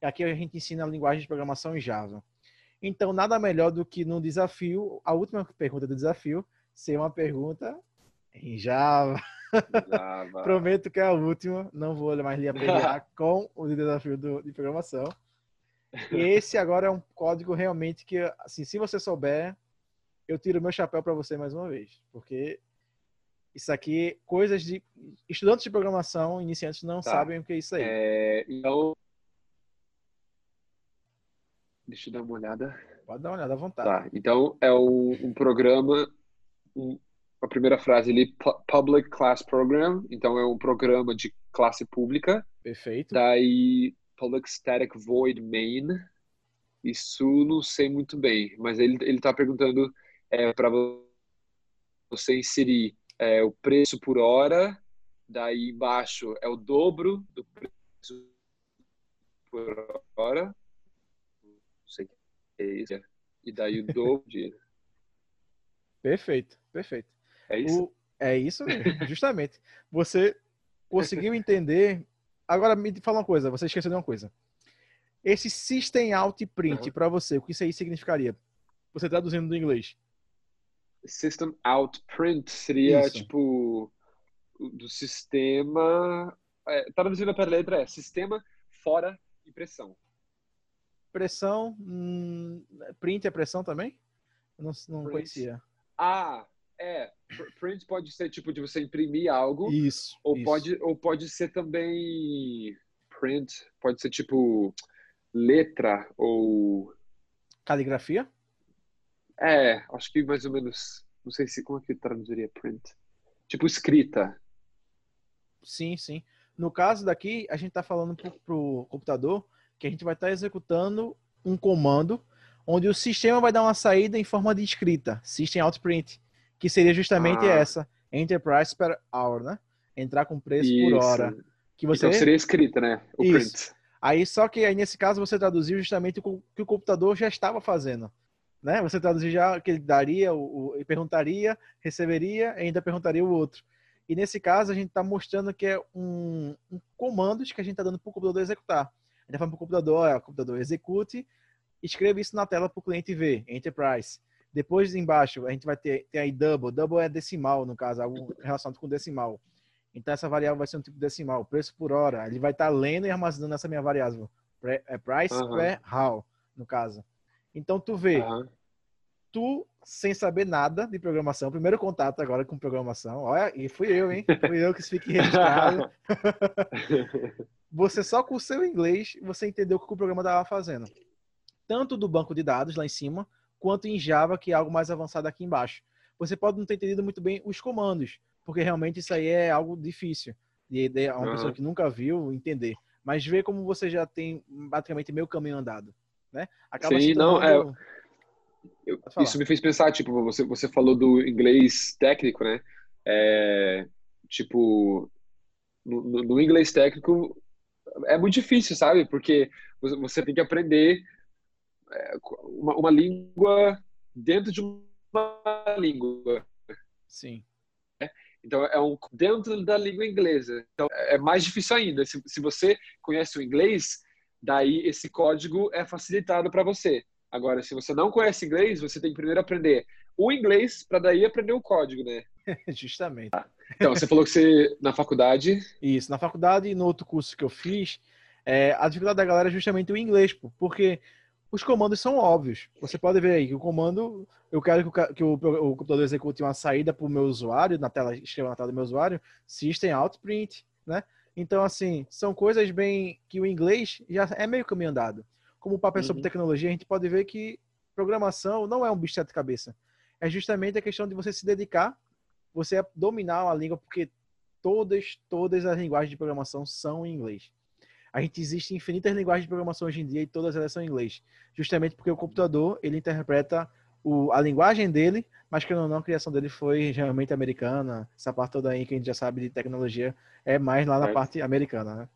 Aqui a gente ensina a linguagem de programação em Java. Então, nada melhor do que no desafio, a última pergunta do desafio, ser uma pergunta em Java. Prometo que é a última, não vou mais lhe apegar com o desafio do, de programação. E esse agora é um código realmente que, assim, se você souber, eu tiro meu chapéu para você mais uma vez, porque isso aqui, coisas de. Estudantes de programação, iniciantes, não tá. sabem o que é isso aí. É, então. Deixa eu dar uma olhada. Pode dar uma olhada à vontade. Tá, então é um, um programa. Um, a primeira frase ali, Public Class Program. Então é um programa de classe pública. Perfeito. Daí, Public Static Void Main. Isso não sei muito bem, mas ele está perguntando é, para você inserir é, o preço por hora daí embaixo é o dobro do preço por hora. Não sei o que é isso. E daí o dobro de. Perfeito, perfeito. É isso? O- é isso mesmo, justamente. Você conseguiu entender. Agora me fala uma coisa, você esqueceu de uma coisa. Esse System Out Print, Aham. para você, o que isso aí significaria? Você traduzindo do inglês. System out print seria Isso. tipo do sistema. É, traduzindo para a letra é sistema fora impressão. Pressão. hum, print é pressão também? Eu não, não Print. conhecia. Ah, é. pr- Print pode ser tipo de você imprimir algo, Isso. ou isso. pode ou pode ser também print, pode ser tipo letra ou Caligrafia? é, acho que mais ou menos, não sei se como é que traduziria print. Tipo escrita. Sim, sim. No caso daqui, a gente está falando pro, pro computador que a gente vai estar executando um comando onde o sistema vai dar uma saída em forma de escrita, System Out Print, que seria justamente Ah. essa, Enterprise per Hour, né? Entrar com preço por Isso. hora. Que você Então seria escrita, né? O Isso. print. Aí só que aí nesse caso você traduziu justamente o que o computador já estava fazendo, né? Você traduziu já que ele daria, o, o- perguntaria, receberia, e ainda perguntaria o outro. E nesse caso a gente está mostrando que é um, um comandos que a gente está dando para o computador executar. A gente está falando para o computador, olha, computador execute, escreva isso na tela para o cliente ver, Enterprise. Depois embaixo a gente vai ter, ter aí double, double é decimal no caso, algo relacionado com decimal. Então essa variável vai ser um tipo decimal, preço por hora. Ele vai estar lendo e armazenando essa minha variável. É price Aham. per how, no caso. Então tu vê, Aham. tu sem saber nada de programação, primeiro contato agora com programação. Olha, e fui eu, hein? Fui eu que isso fique registrado. Você só com o seu inglês, você entendeu o que o programa estava fazendo. Tanto do banco de dados lá em cima, quanto em Java, que é algo mais avançado aqui embaixo. Você pode não ter entendido muito bem os comandos, porque realmente isso aí é algo difícil. de, de uma Aham. pessoa que nunca viu entender. Mas vê como você já tem praticamente meio caminho andado, né? Acaba Sim, não, tornando- Eu- isso me fez pensar, tipo, você, você falou do inglês técnico, né? É, tipo, no, no- no inglês técnico é muito difícil, sabe? Porque você, tem que aprender é, uma, uma língua dentro de uma língua. Sim. Então, é um dentro da língua inglesa. Então, é mais difícil ainda. Se, se você conhece o inglês, daí esse código é facilitado para você. Agora, se você não conhece inglês, você tem que primeiro aprender o inglês para daí aprender o código, né? Justamente. Então, você falou que você, na faculdade... Isso. Na faculdade e no outro curso que eu fiz, é, a dificuldade da galera é justamente o inglês, porque os comandos são óbvios. Você pode ver aí que o comando, eu quero que o, que o, o computador execute uma saída para o meu usuário, na tela, escreva na tela do meu usuário, System Out Print, né? Então, assim, são coisas bem que o inglês já é meio caminho andado. Como o papo é sobre Uhum. tecnologia, a gente pode ver que programação não é um bicho de cabeça. É justamente a questão de você se dedicar, você dominar a língua, porque todas, todas as linguagens de programação são em inglês. A gente existe infinitas linguagens de programação hoje em dia e todas elas são em inglês. Justamente porque o computador, ele interpreta o, a linguagem dele, mas que não, a criação dele foi realmente americana. Essa parte toda aí que a gente já sabe de tecnologia é mais lá na É. parte americana, né?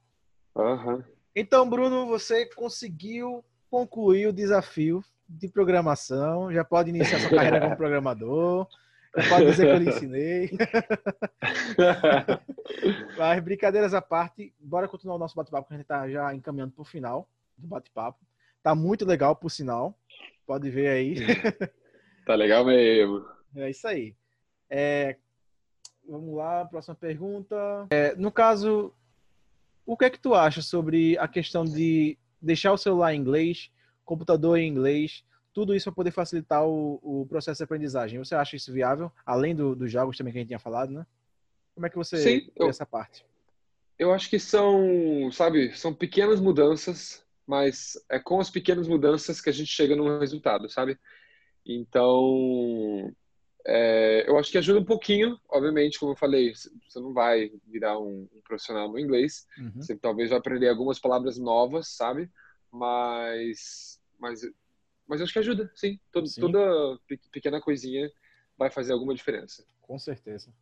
Aham. Então, Bruno, você conseguiu concluir o desafio de programação. Já pode iniciar sua carreira como programador. Pode dizer que eu lhe ensinei. Mas brincadeiras à parte, bora continuar o nosso bate-papo, que a gente tá já encaminhando pro final do bate-papo. Tá muito legal, por sinal. Pode ver aí. tá legal mesmo. É isso aí. É, vamos lá, próxima pergunta. É, no caso, o que é que tu acha sobre a questão de deixar o celular em inglês, computador em inglês, tudo isso para poder facilitar o, o processo de aprendizagem? Você acha isso viável? Além do- dos jogos também que a gente tinha falado, né? Como é que você Sim, vê eu- essa parte? Eu acho que são, sabe, são pequenas mudanças, mas é com as pequenas mudanças que a gente chega num resultado, sabe? Então, é, eu acho que ajuda um pouquinho, obviamente, como eu falei, você não vai virar um, um profissional no inglês, Uhum. você talvez vai aprender algumas palavras novas, sabe? Mas, mas, mas acho que ajuda, sim. Todo- Sim. Toda pe- pequena coisinha vai fazer alguma diferença. Com certeza.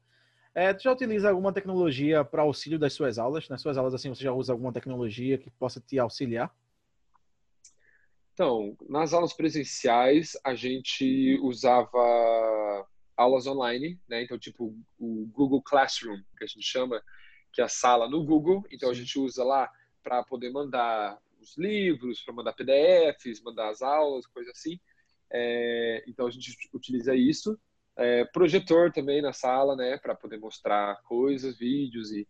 É, tu já utiliza alguma tecnologia para auxílio das suas aulas? Nas suas aulas, assim, você já usa alguma tecnologia que possa te auxiliar? Então, nas aulas presenciais, a gente usava aulas online, né? Então, tipo, o Google Classroom, que a gente chama, que é a sala no Google. Então, Sim. a gente usa lá para poder mandar os livros, para mandar PDFs, mandar as aulas, coisa assim. É, então, a gente utiliza isso. É, projetor também na sala, né? Para poder mostrar coisas, vídeos e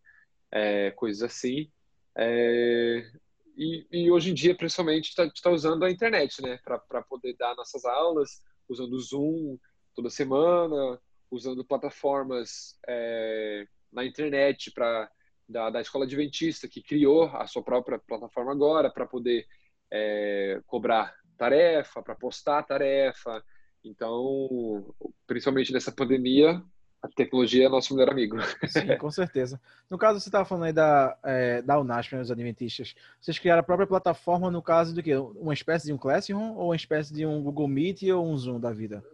é, coisas assim. É, e, e, hoje em dia, principalmente, está tá usando a internet, né? Para poder dar nossas aulas, usando o Zoom, toda semana, usando plataformas é, na internet para da, da escola adventista que criou a sua própria plataforma agora para poder é, cobrar tarefa, para postar tarefa. Então, principalmente nessa pandemia, a tecnologia é nosso melhor amigo. Sim, com certeza. No caso, você estava falando aí da, é, da Unasp, né, os adventistas. Vocês criaram a própria plataforma, no caso do que? Uma espécie de um Classroom ou uma espécie de um Google Meet ou um Zoom da vida?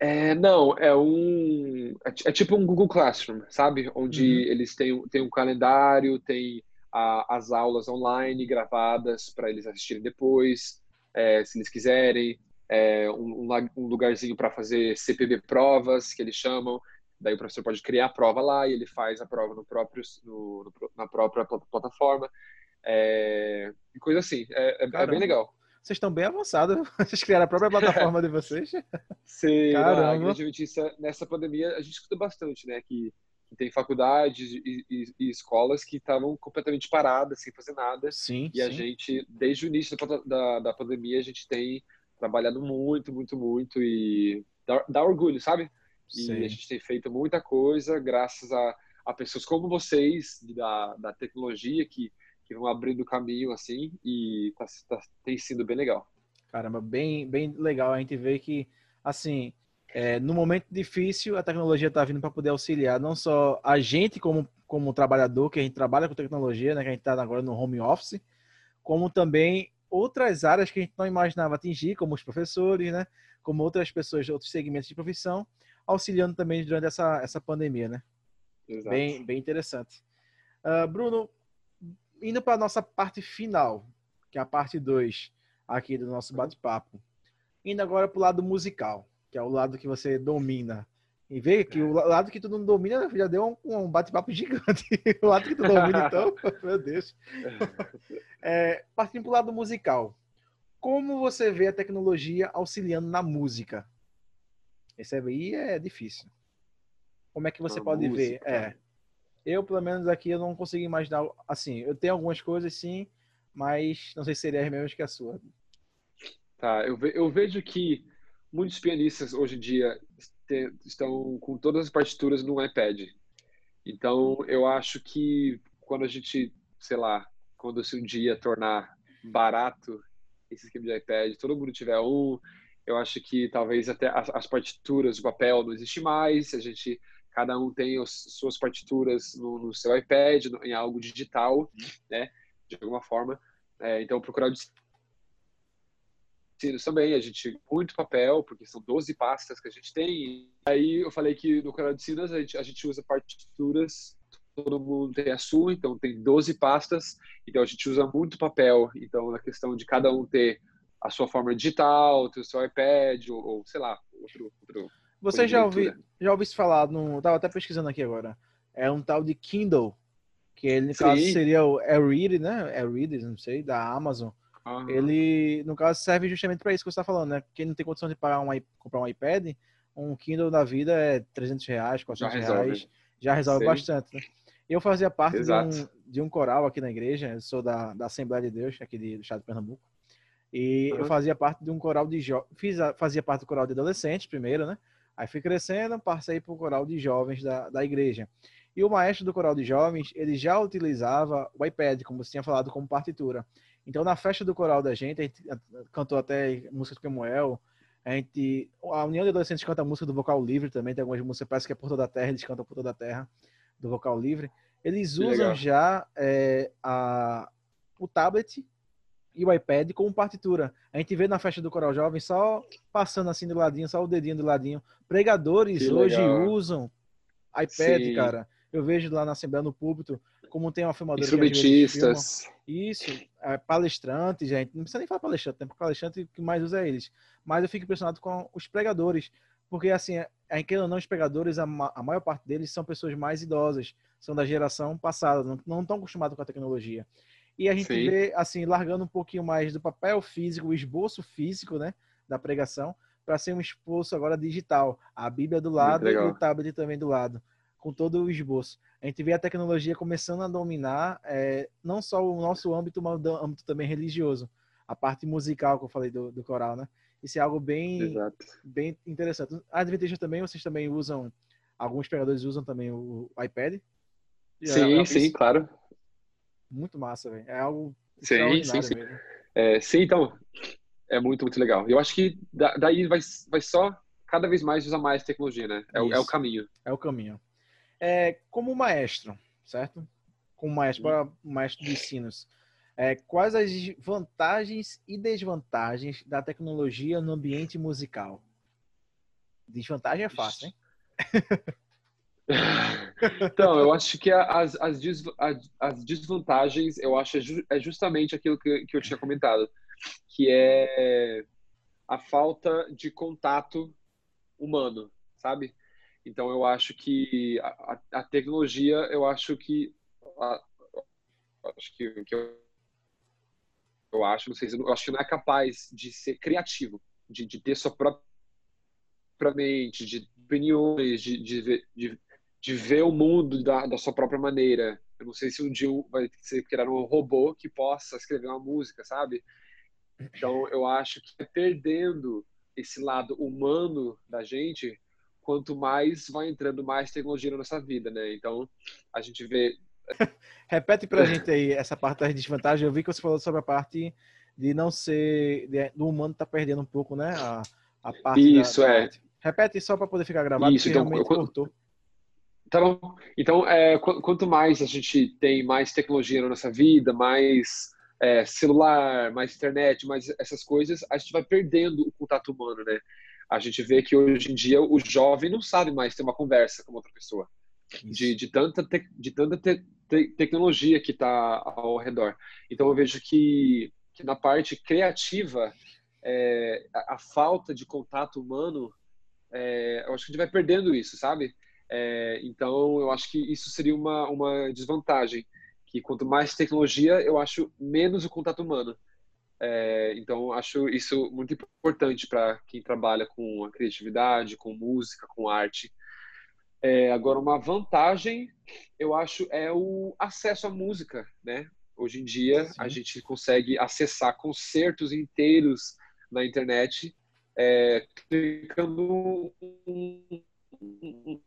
É, não, é um. É, é, tipo um Google Classroom, sabe? Onde uhum. eles têm, têm um calendário, tem a, as aulas online gravadas para eles assistirem depois, é, se eles quiserem. É, um, um, lugarzinho para fazer CPB provas, que eles chamam. Daí o professor pode criar a prova lá e ele faz a prova no próprio, no, no, na própria plataforma. É, coisa assim. É, é, é bem legal. Vocês estão bem avançados. Vocês criaram a própria plataforma de vocês. Sim, Caramba. a Igreja Adventista, nessa pandemia, a gente escuta bastante, né? Que, que tem faculdades e, e, e escolas que estavam completamente paradas, sem fazer nada. Sim, e sim. a gente, desde o início da, da, da, pandemia, a gente tem trabalhado muito, muito, muito e dá, dá orgulho, sabe? E sim. a gente tem feito muita coisa graças a, a pessoas como vocês, da, da tecnologia, que que vão abrindo o caminho assim e tá, tá, tem sido bem legal. Caramba, bem, bem legal a gente ver que, assim, é, no momento difícil, a tecnologia está vindo para poder auxiliar não só a gente como, como trabalhador, que a gente trabalha com tecnologia, né, que a gente está agora no home office, como também outras áreas que a gente não imaginava atingir, como os professores, né, como outras pessoas de outros segmentos de profissão, auxiliando também durante essa, essa pandemia, né? Exato. Bem, bem interessante. Uh, Bruno, indo para a nossa parte final, que é a parte 2 aqui do nosso bate-papo. Indo agora para o lado musical, que é o lado que você domina. E vê que o lado que tu não domina já deu um, um bate-papo gigante. o lado que tu domina, então, meu Deus. É, partindo para o lado musical. Como você vê a tecnologia auxiliando na música? Esse aí é difícil. Como é que você pode música. ver? É, eu, pelo menos aqui, eu não consigo imaginar. Assim, eu tenho algumas coisas sim, mas não sei se seria as mesmas que a sua. Tá, eu, ve eu vejo que muitos pianistas hoje em dia estão com todas as partituras no iPad. Então, eu acho que quando a gente, sei lá, quando se um dia tornar barato esse esquema de iPad, todo mundo tiver um, eu acho que talvez até as, as partituras, o papel não existe mais, a gente cada um tem as suas partituras no, no seu iPad, no, em algo digital, né, de alguma forma. É, então, procurar sinos também, a gente muito papel, porque são 12 pastas que a gente tem. Aí eu falei que no canal de Sinas a gente, a gente usa partituras, todo mundo tem a sua, então tem 12 pastas, então a gente usa muito papel. Então, na questão de cada um ter a sua forma digital, ter o seu iPad, ou, ou sei lá, outro, outro você já ouviu, já ouviu falar, no, tava até pesquisando aqui agora, é um tal de Kindle, que ele, no Sim. caso, seria o AirRead, né? AirRead, não sei, da Amazon. Uhum. Ele, no caso, serve justamente para isso que você está falando, né? Quem não tem condição de pagar um, comprar um iPad, um Kindle da vida é 300 reais, 400 já reais, já resolve Sim. bastante, né? Eu fazia parte de um, de um, coral aqui na igreja, eu sou da, da Assembleia de Deus, aqui de, do estado de Pernambuco, e uhum. eu fazia parte de um coral de fiz fazia parte do coral de adolescentes primeiro, né? Aí fui crescendo, passei para o coral de jovens da, da igreja. E o maestro do coral de jovens, ele já utilizava o iPad, como você tinha falado, como partitura. Então, na festa do coral da gente, a gente cantou até músicas como El, a gente, a União de Adolescentes canta música do vocal livre também, tem algumas músicas, parece que é Por Toda a Terra, eles cantam Por Toda a Terra, do vocal livre. Eles usam já é, a, o tablet e o iPad como partitura. A gente vê na festa do Coral Jovem só passando assim do ladinho, só o dedinho do ladinho. Pregadores hoje usam iPad, Sim. cara. Eu vejo lá na Assembleia, no púlpito, como tem uma filmadora. Instrumentistas. Isso, é, palestrante, gente. Não precisa nem falar palestrante, né? Porque palestrante que mais usa é eles. Mas eu fico impressionado com os pregadores. Porque, assim, é, querendo ou não, os pregadores, a, ma- a maior parte deles são pessoas mais idosas. São da geração passada, não, não estão acostumados com a tecnologia. E a gente Sim. vê, assim, largando um pouquinho mais do papel físico, o esboço físico, né? Da pregação, para ser um esboço agora digital. A Bíblia do lado e o tablet também do lado. Com todo o esboço. A gente vê a tecnologia começando a dominar é, não só o nosso âmbito, mas o âmbito também religioso. A parte musical que eu falei do, do coral, né? Isso é algo bem, Exato. bem interessante. A Adventista também, vocês também usam, alguns pregadores usam também o iPad. Sim, é sim, claro. Muito massa, velho. É algo Sim, sim, sim. É, sim, então, é muito, muito legal. Eu acho que da- daí vai, vai só cada vez mais usar mais tecnologia, né? É, o- é o caminho. É o caminho. É, como maestro, certo? Como maestro, Uhum. para maestro de ensinos, é, quais as vantagens e desvantagens da tecnologia no ambiente musical? Desvantagem é fácil, hein? Então, eu acho que as, as, des- a- as desvantagens, eu acho, é, ju- é justamente aquilo que, que eu tinha comentado, que é a falta de contato humano, sabe? Então, eu acho que a, a- tecnologia, eu acho que, a- acho que, que eu, eu acho, não sei, se- eu acho que não é capaz de ser criativo, de, de ter sua própria mente, de opiniões, de, de, de de ver o mundo da, da sua própria maneira. Eu não sei se um dia vai ser criar um robô que possa escrever uma música, sabe? Então, eu acho que perdendo esse lado humano da gente, quanto mais vai entrando mais tecnologia na nossa vida, né? Então, a gente vê Repete pra gente aí essa parte das desvantagens. Eu vi que você falou sobre a parte de não ser. de- do humano tá perdendo um pouco, né? A, a parte da- Isso, da é. Repete só para poder ficar gravado, Isso, porque então, realmente eu- cortou. Tá bom. Então, é, qu- quanto mais a gente tem mais tecnologia na nossa vida, mais é, celular, mais internet, mais essas coisas, a gente vai perdendo o contato humano, né? A gente vê que hoje em dia o jovem não sabe mais ter uma conversa com outra pessoa, de, de tanta, te- de tanta te- te- tecnologia que está ao redor. Então, eu vejo que, que na parte criativa, é, a, a falta de contato humano, é, eu acho que a gente vai perdendo isso, sabe? É, então, eu acho que isso seria uma, uma desvantagem, que quanto mais tecnologia, eu acho menos o contato humano. É, então, acho isso muito importante para quem trabalha com a criatividade, com música, com arte. É, agora, uma vantagem, eu acho, é o acesso à música, né? Hoje em dia, Sim. a gente consegue acessar concertos inteiros na internet, é, clicando um, um-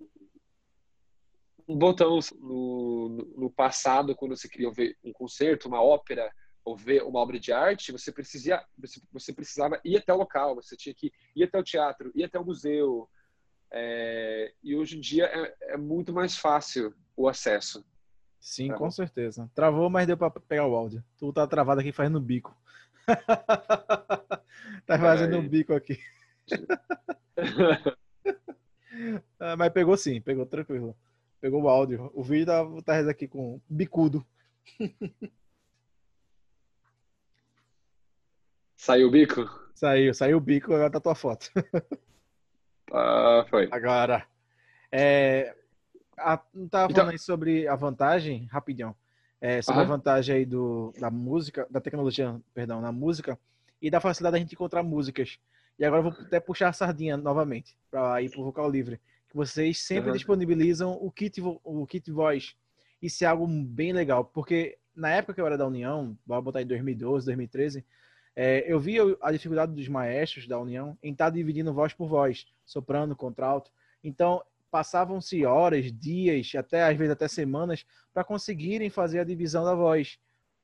um botão no, no- passado, quando você queria ver um concerto, uma ópera, ou ver uma obra de arte, você, precisa, você, precisava ir até o local, você tinha que ir até o teatro, ir até o museu. É, e hoje em dia é, é muito mais fácil o acesso. Sim, Tá com certeza. Travou, mas deu para pegar o áudio. Tu tá travado aqui fazendo bico. tá fazendo um bico aqui. Ah, mas pegou sim, pegou tranquilo. Pegou o áudio. O vídeo tá, tá aqui com bicudo. Saiu o bico? Saiu, saiu o bico, agora tá tua foto. Ah, foi. Agora, é, a, não tava Então- falando aí sobre a vantagem, rapidão, é, sobre a vantagem aí do, da música, da tecnologia, perdão, na música, e da facilidade da gente encontrar músicas. E agora eu vou até puxar a sardinha novamente, para ir pro Vocal Livre, que vocês sempre Aham. disponibilizam o kit, o kit voz. Isso é algo bem legal, porque na época que eu era da União, vou botar em 2012, 2013, é, eu via a dificuldade dos maestros da União em estar dividindo voz por voz, soprano, contralto. Então, passavam-se horas, dias, até às vezes até semanas, para conseguirem fazer a divisão da voz.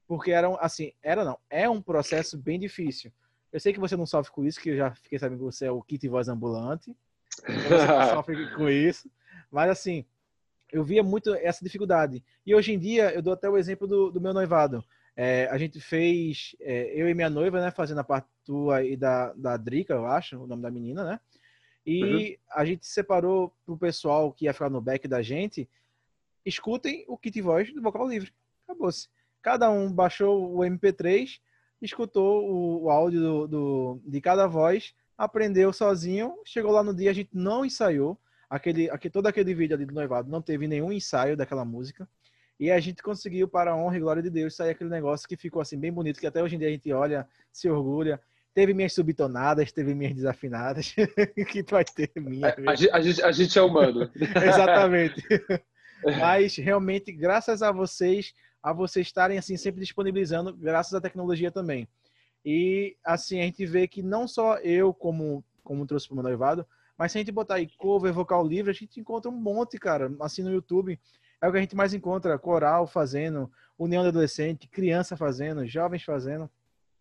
Porque era, um- assim, era não, é um processo bem difícil. Eu sei que você não sofre com isso, que eu já fiquei sabendo que você é o kit voz ambulante. Então você sofre com isso. Mas assim, eu via muito essa dificuldade. E hoje em dia, eu dou até o exemplo do, do meu noivado. É, a gente fez, é, eu e minha noiva, né, fazendo a parte tua e da, da Drica, eu acho, o nome da menina, né? E uhum. a gente separou pro pessoal que ia ficar no back da gente, escutem o kit voz do vocal livre. Acabou-se. Cada um baixou o MP3, escutou o, o áudio do, do, de cada voz, aprendeu sozinho, chegou lá no dia, a gente não ensaiou. Aquele, aquele, todo aquele vídeo ali do noivado não teve nenhum ensaio daquela música. E a gente conseguiu, para a honra e glória de Deus, sair aquele negócio que ficou assim bem bonito, que até hoje em dia a gente olha, se orgulha. Teve minhas subtonadas, teve minhas desafinadas, que vai ter minha. A, a, gente, a gente é humano. Exatamente. Mas realmente, graças a vocês, a vocês estarem assim sempre disponibilizando, graças à tecnologia também. E assim a gente vê que não só eu como como trouxe para o meu noivado, mas se a gente botar aí cover, vocal livre, a gente encontra um monte, cara, assim no YouTube. É o que a gente mais encontra, coral fazendo, união de adolescente, criança fazendo, jovens fazendo.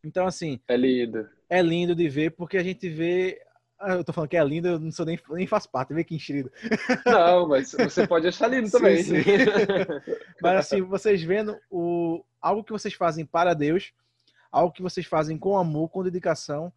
Então, assim. É lindo. É lindo de ver, porque a gente vê. Ah, eu tô falando que é lindo, eu não sou nem, nem faço parte, vê que enxerido. Não, mas você pode achar lindo também. Sim, sim. mas assim, vocês vendo o, algo que vocês fazem para Deus, algo que vocês fazem com amor, com dedicação,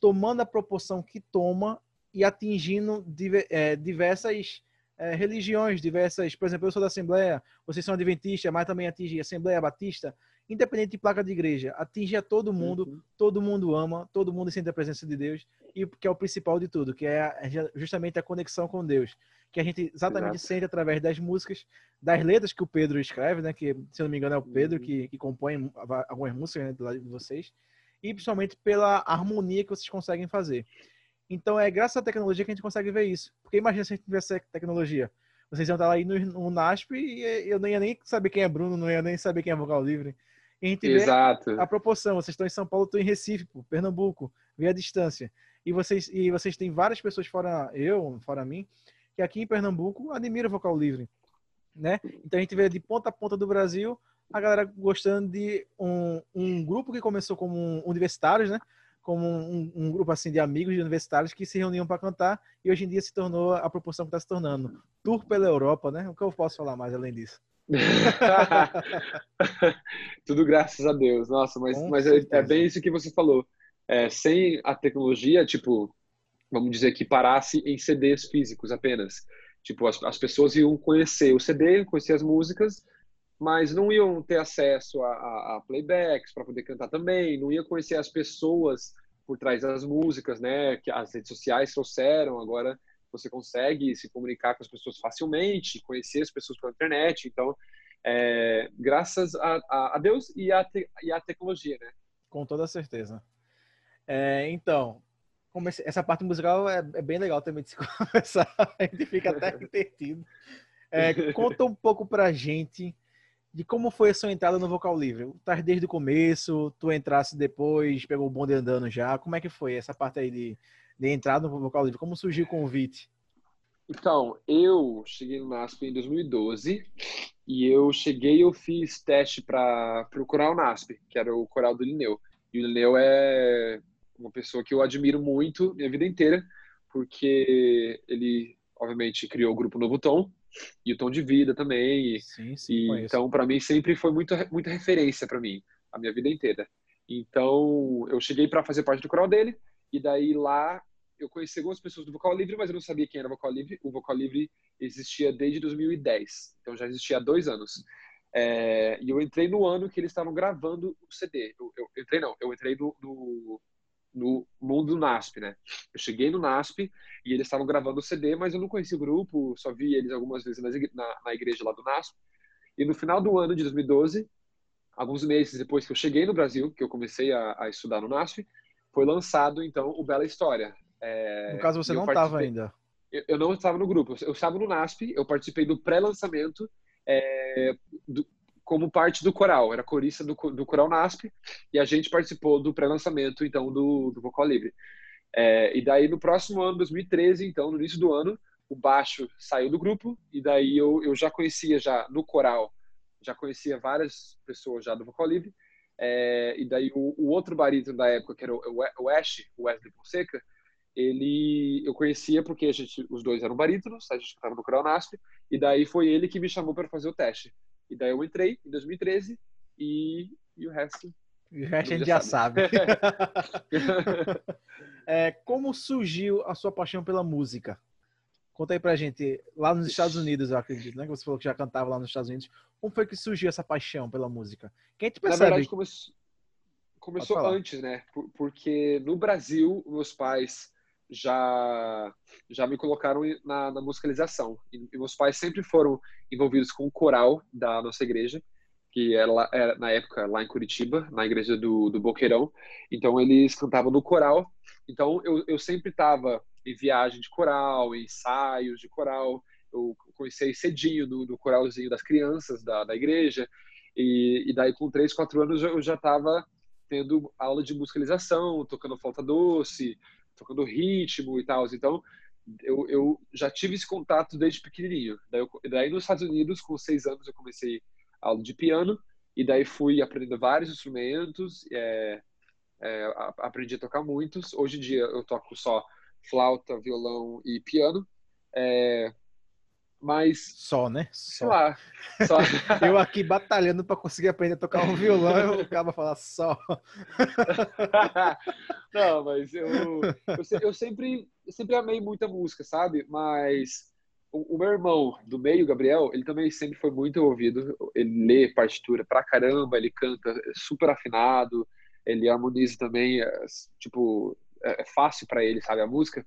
tomando a proporção que toma e atingindo é, diversas é, religiões diversas. Por exemplo, eu sou da Assembleia, vocês são adventistas, mas também atinge a Assembleia Batista. Independente de placa de igreja, atinge a todo mundo, uhum. todo mundo ama, todo mundo sente a presença de Deus, e que é o principal de tudo, que é justamente a conexão com Deus, que a gente exatamente Exato. sente através das músicas, das letras que o Pedro escreve, né? Que, se não me engano, é o Pedro uhum. que, que compõe algumas músicas né, do lado de vocês, e principalmente pela harmonia que vocês conseguem fazer. Então é graças à tecnologia que a gente consegue ver isso. Porque imagina se a gente tivesse tecnologia. Vocês iam estar lá aí no, no NASP e eu não ia nem saber quem é Bruno, não ia nem saber quem é Vocal Livre. E a gente Exato. vê a proporção. Vocês estão em São Paulo, estou em Recife, Pernambuco, vê a distância. E vocês, e vocês têm várias pessoas fora eu, fora mim, que aqui em Pernambuco admiram o Vocal Livre. Né? Então a gente vê de ponta a ponta do Brasil a galera gostando de um, um grupo que começou como universitários, né? como um, um, grupo assim de amigos de universitários que se reuniam para cantar e hoje em dia se tornou a proporção que está se tornando. Tour pela Europa, né? O que eu posso falar mais além disso? Tudo graças a Deus. Nossa, mas, mas é, é, bem isso que você falou. É, sem a tecnologia, tipo, vamos dizer que parasse em CDs físicos apenas. Tipo, as, as pessoas iam conhecer o CD, conhecer as músicas, mas não iam ter acesso a, a, a playbacks para poder cantar também, não iam conhecer as pessoas por trás das músicas, né? Que as redes sociais trouxeram. Agora você consegue se comunicar com as pessoas facilmente, conhecer as pessoas pela internet. Então, é, graças a, a, Deus e a, te, tecnologia, né? Com toda certeza. É, então, essa parte musical é, é, bem legal também de se conversar. A gente fica até entretido. É, conta um pouco pra gente de como foi a sua entrada no vocal livre. Tá desde o começo, tu entrasse depois, pegou o bonde andando já. Como é que foi essa parte aí de, de entrada no vocal livre? Como surgiu o convite? Então, eu cheguei no NASP em 2012 e eu cheguei eu fiz teste para o coral NASP, que era o coral do Lineu. E o Lineu é uma pessoa que eu admiro muito minha vida inteira, porque ele, obviamente, criou o grupo Novo Tom, e o tom de vida também. Sim, sim, e, então, para mim, sempre foi muito, muita referência para mim, a minha vida inteira. Então, eu cheguei para fazer parte do coral dele, e daí lá eu conheci algumas pessoas do Vocal Livre, mas eu não sabia quem era o Vocal Livre. O Vocal Livre existia desde 2010, então já existia há dois anos. É, e eu entrei no ano que eles estavam gravando o CD. Eu, eu, entrei, não, eu entrei no, no, no mundo do NASP, né? Eu cheguei no NASP e eles estavam gravando o CD, mas eu não conhecia o grupo, só vi eles algumas vezes na, na igreja lá do NASP. E no final do ano de 2012, alguns meses depois que eu cheguei no Brasil, que eu comecei a, a estudar no NASP, foi lançado então o Bela História. É, no caso você não estava ainda? Eu, eu, não estava no grupo, eu estava no NASP, eu participei do pré-lançamento é, como parte do coral, era corista do, do coral NASP, e a gente participou do pré-lançamento, então, do, do Vocal Livre. É, e daí, no próximo ano, 2013, então, no início do ano, o baixo saiu do grupo, e daí eu, eu já conhecia, já no coral, já conhecia várias pessoas já do Vocal Livre, é, e daí o, o, outro barítono da época, que era o, o Ash, o Wesley Fonseca, ele eu conhecia porque a gente, os dois eram barítonos, a gente estava no coral NASP, e daí foi ele que me chamou para fazer o teste. E daí eu entrei em 2013 e, e o resto. E o resto a gente já sabe. sabe. É, como surgiu a sua paixão pela música? Conta aí pra gente, lá nos Estados Unidos, eu acredito, né? Que você falou que já cantava lá nos Estados Unidos. Como foi que surgiu essa paixão pela música? Quem te percebe? Na verdade, começou, começou antes, né? Porque no Brasil, meus pais já já me colocaram na, na musicalização. E, e, meus pais sempre foram envolvidos com o coral da nossa igreja, que era, é era, na época lá em Curitiba, na igreja do, do Boqueirão. Então eles cantavam no coral. Então eu, eu sempre estava em viagem de coral, em ensaios de coral. Eu comecei cedinho no, no coralzinho das crianças da, da igreja. E, e daí com três, quatro anos eu já estava tendo aula de musicalização, tocando flauta doce, tocando ritmo e tal. Então, eu, eu já tive esse contato desde pequenininho. Daí, eu, daí, nos Estados Unidos, com seis anos, eu comecei aula de piano e daí fui aprendendo vários instrumentos. É, é, aprendi a tocar muitos. Hoje em dia eu toco só flauta, violão e piano. É, mas. Só, né? Só. Lá. Só. eu aqui batalhando para conseguir aprender a tocar um violão, eu acabo falar só. Não, mas eu, eu, eu, sempre, eu sempre amei muita música, sabe? Mas o, o, meu irmão do meio, Gabriel, ele também sempre foi muito ouvido. Ele lê partitura pra caramba, ele canta super afinado, ele harmoniza também, é, tipo, é, é fácil para ele, sabe, a música.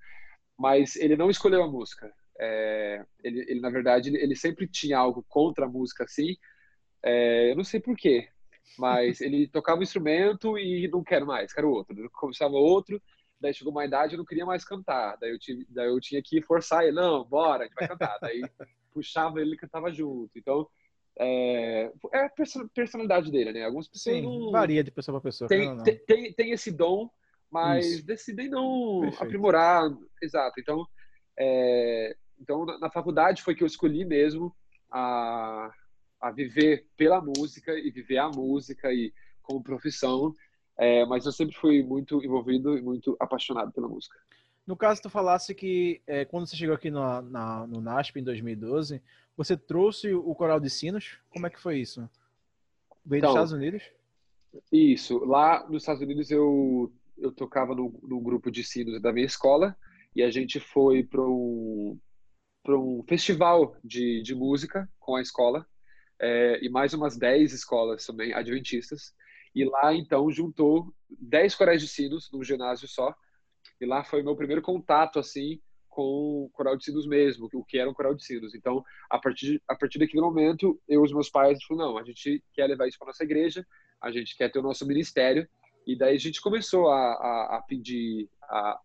Mas ele não escolheu a música é, ele, ele, na verdade, ele, sempre tinha algo contra a música, assim. É, eu não sei porquê, mas ele tocava um instrumento e não quero mais, quero outro. Começava outro, daí chegou uma idade eu não queria mais cantar. Daí eu, tive, daí eu tinha que forçar ele, não, bora, a gente vai cantar. Daí puxava ele e cantava junto. Então, é, é a personalidade dele, né? Algumas pessoas Sim, não... varia de pessoa para pessoa. Tem, não, não. Tem, tem, esse dom, mas Isso. decidem não Perfeito. aprimorar. Exato. Então, é, então, na, faculdade foi que eu escolhi mesmo a, a viver pela música e viver a música e como profissão. É, mas eu sempre fui muito envolvido e muito apaixonado pela música. No caso, tu falasse que é, quando você chegou aqui no, na, no NASP em 2012, você trouxe o coral de sinos. Como é que foi isso? Veio então, dos Estados Unidos? Isso. Lá nos Estados Unidos eu, eu tocava no, no grupo de sinos da minha escola e a gente foi para um, para um festival de, de música com a escola é, e mais umas 10 escolas também adventistas. E lá, então, juntou 10 corais de sinos num ginásio só. E lá foi meu primeiro contato, assim, com o coral de sinos mesmo, o que era um coral de sinos. Então, a partir, a partir daquele momento, eu e os meus pais falaram, não, a gente quer levar isso para nossa igreja, a gente quer ter o nosso ministério. E daí a gente começou a, a, a pedir a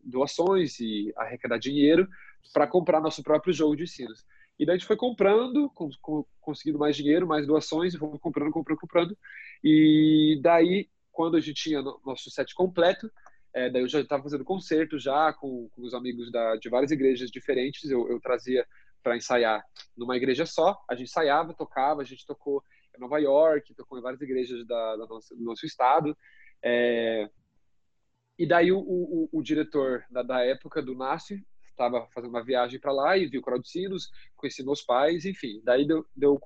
doações e arrecadar dinheiro para comprar nosso próprio jogo de sinos. E daí a gente foi comprando, com, com, conseguindo mais dinheiro, mais doações, e fomos comprando, comprando, comprando. E daí, quando a gente tinha no, nosso set completo, é, daí eu já estava fazendo concertos já com, com os amigos da, de várias igrejas diferentes. Eu, eu trazia para ensaiar numa igreja só. A gente ensaiava, tocava, a gente tocou em Nova York, tocou em várias igrejas da, da nossa, do nosso estado. É, e daí o, o, o diretor da, da, época do NASF estava fazendo uma viagem para lá e viu o Sinos, conheci meus pais, enfim. Daí deu, deu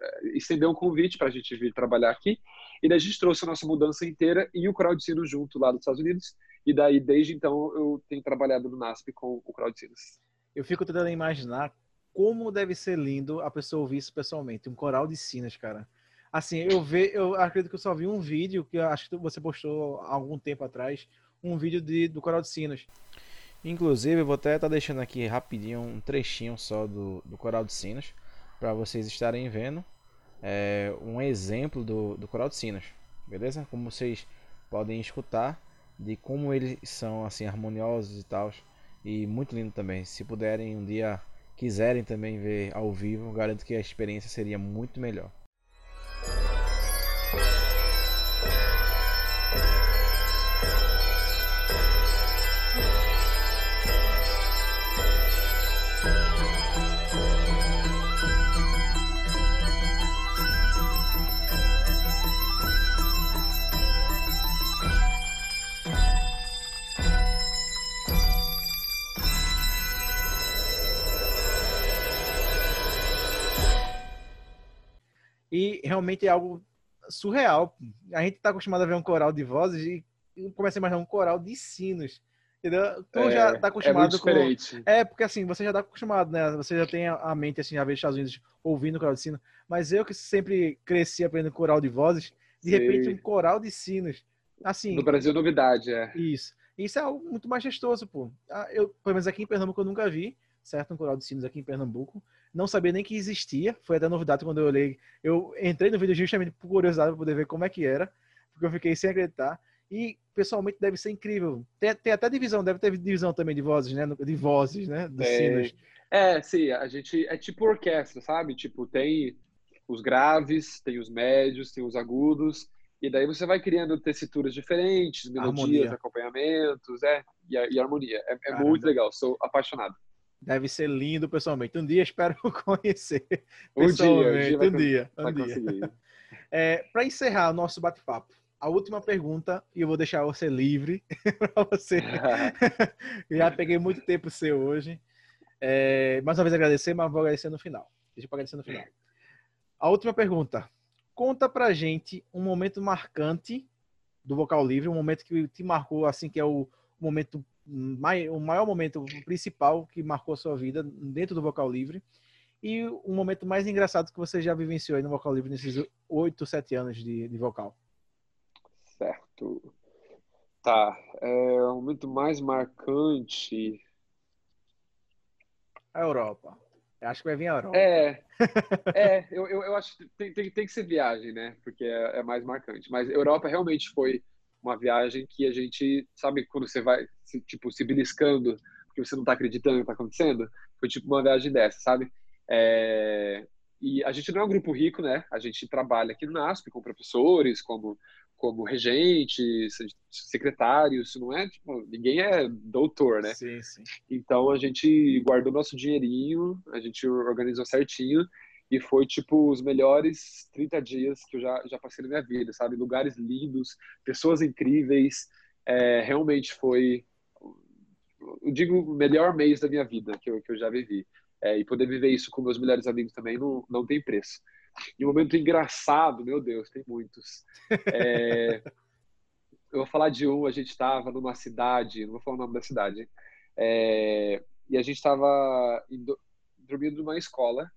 eh, estendeu um convite para a gente vir trabalhar aqui. E daí a gente trouxe a nossa mudança inteira e o Sinos junto lá dos Estados Unidos. E daí, desde então, eu tenho trabalhado no NASP com o Sinos. Eu fico tentando imaginar como deve ser lindo a pessoa ouvir isso pessoalmente. Um coral de sinos, cara. Assim, eu ve, eu acredito que eu só vi um vídeo que acho que você postou há algum tempo atrás, um vídeo de, do coral de sinos. Inclusive, eu vou até estar tá deixando aqui rapidinho um trechinho só do, do coral de sinos para vocês estarem vendo é, um exemplo do, do coral de sinos, beleza? Como vocês podem escutar de como eles são assim harmoniosos e tal e muito lindo também. Se puderem um dia quiserem também ver ao vivo, garanto que a experiência seria muito melhor. E realmente é algo surreal. A gente está acostumado a ver um coral de vozes e comecei a imaginar um coral de sinos. Entendeu? Tu É, já tá é acostumado muito com. É, porque assim, você já tá acostumado, né? Você já tem a- a mente, assim, já vê os Estados Unidos ouvindo coral de sino. Mas eu que sempre cresci aprendendo coral de vozes, de Sei. repente um coral de sinos. Assim, No Brasil, novidade, é. isso. Isso é algo muito majestoso, pô. Ah, Eu, pelo menos aqui em Pernambuco eu nunca vi, certo? Um coral de sinos aqui em Pernambuco. Não sabia nem que existia. Foi até novidade quando eu olhei. Eu entrei no vídeo justamente por curiosidade para poder ver como é que era, porque eu fiquei sem acreditar. E pessoalmente deve ser incrível. Tem, tem até divisão, deve ter divisão também de vozes, né? De vozes, né? Dos É. sinos. É, sim, a gente é tipo orquestra, sabe? Tipo, tem os graves, tem os médios, tem os agudos, e daí você vai criando tessituras diferentes, melodias, Harmonia. acompanhamentos, é, e, a- e harmonia. É, é muito legal, sou apaixonado. Deve ser lindo pessoalmente. Um dia espero conhecer. Um dia, um dia um dia. Um dia. É, para encerrar o nosso bate-papo, a última pergunta, e eu vou deixar você livre para você. Já peguei muito tempo seu hoje. É, mais uma vez agradecer, mas vou agradecer no final. Deixa eu agradecer no final. A última pergunta. Conta pra gente um momento marcante do vocal livre, um momento que te marcou, assim, que é o momento o maior momento principal que marcou a sua vida dentro do vocal livre e um momento mais engraçado que você já vivenciou aí no vocal livre nesses oito, sete anos de, de vocal. Certo. Tá, é, o momento mais marcante. A Europa. Eu acho que vai vir a Europa. É, é eu, eu, eu acho que tem, tem, tem que ser viagem, né? Porque é, é mais marcante. Mas Europa realmente foi uma viagem que a gente, sabe, quando você vai, se, tipo, se beliscando, porque você não tá acreditando no que tá acontecendo? Foi tipo uma viagem dessa, sabe? É, e a gente não é um grupo rico, né? A gente trabalha aqui no NASP com professores, como, como regentes, secretários, não é, tipo, ninguém é doutor, né? Sim, sim. Então a gente guardou nosso dinheirinho, a gente organizou certinho e foi tipo os melhores 30 dias que eu já, já passei na minha vida, sabe? Lugares lindos, pessoas incríveis, é, realmente foi, eu digo, o melhor mês da minha vida que eu, que eu já vivi. É, e poder viver isso com meus melhores amigos também não, não tem preço. E um momento engraçado, meu Deus, tem muitos. É, eu vou falar de um, a gente estava numa cidade, não vou falar o nome da cidade? É, e a gente estava dormindo numa escola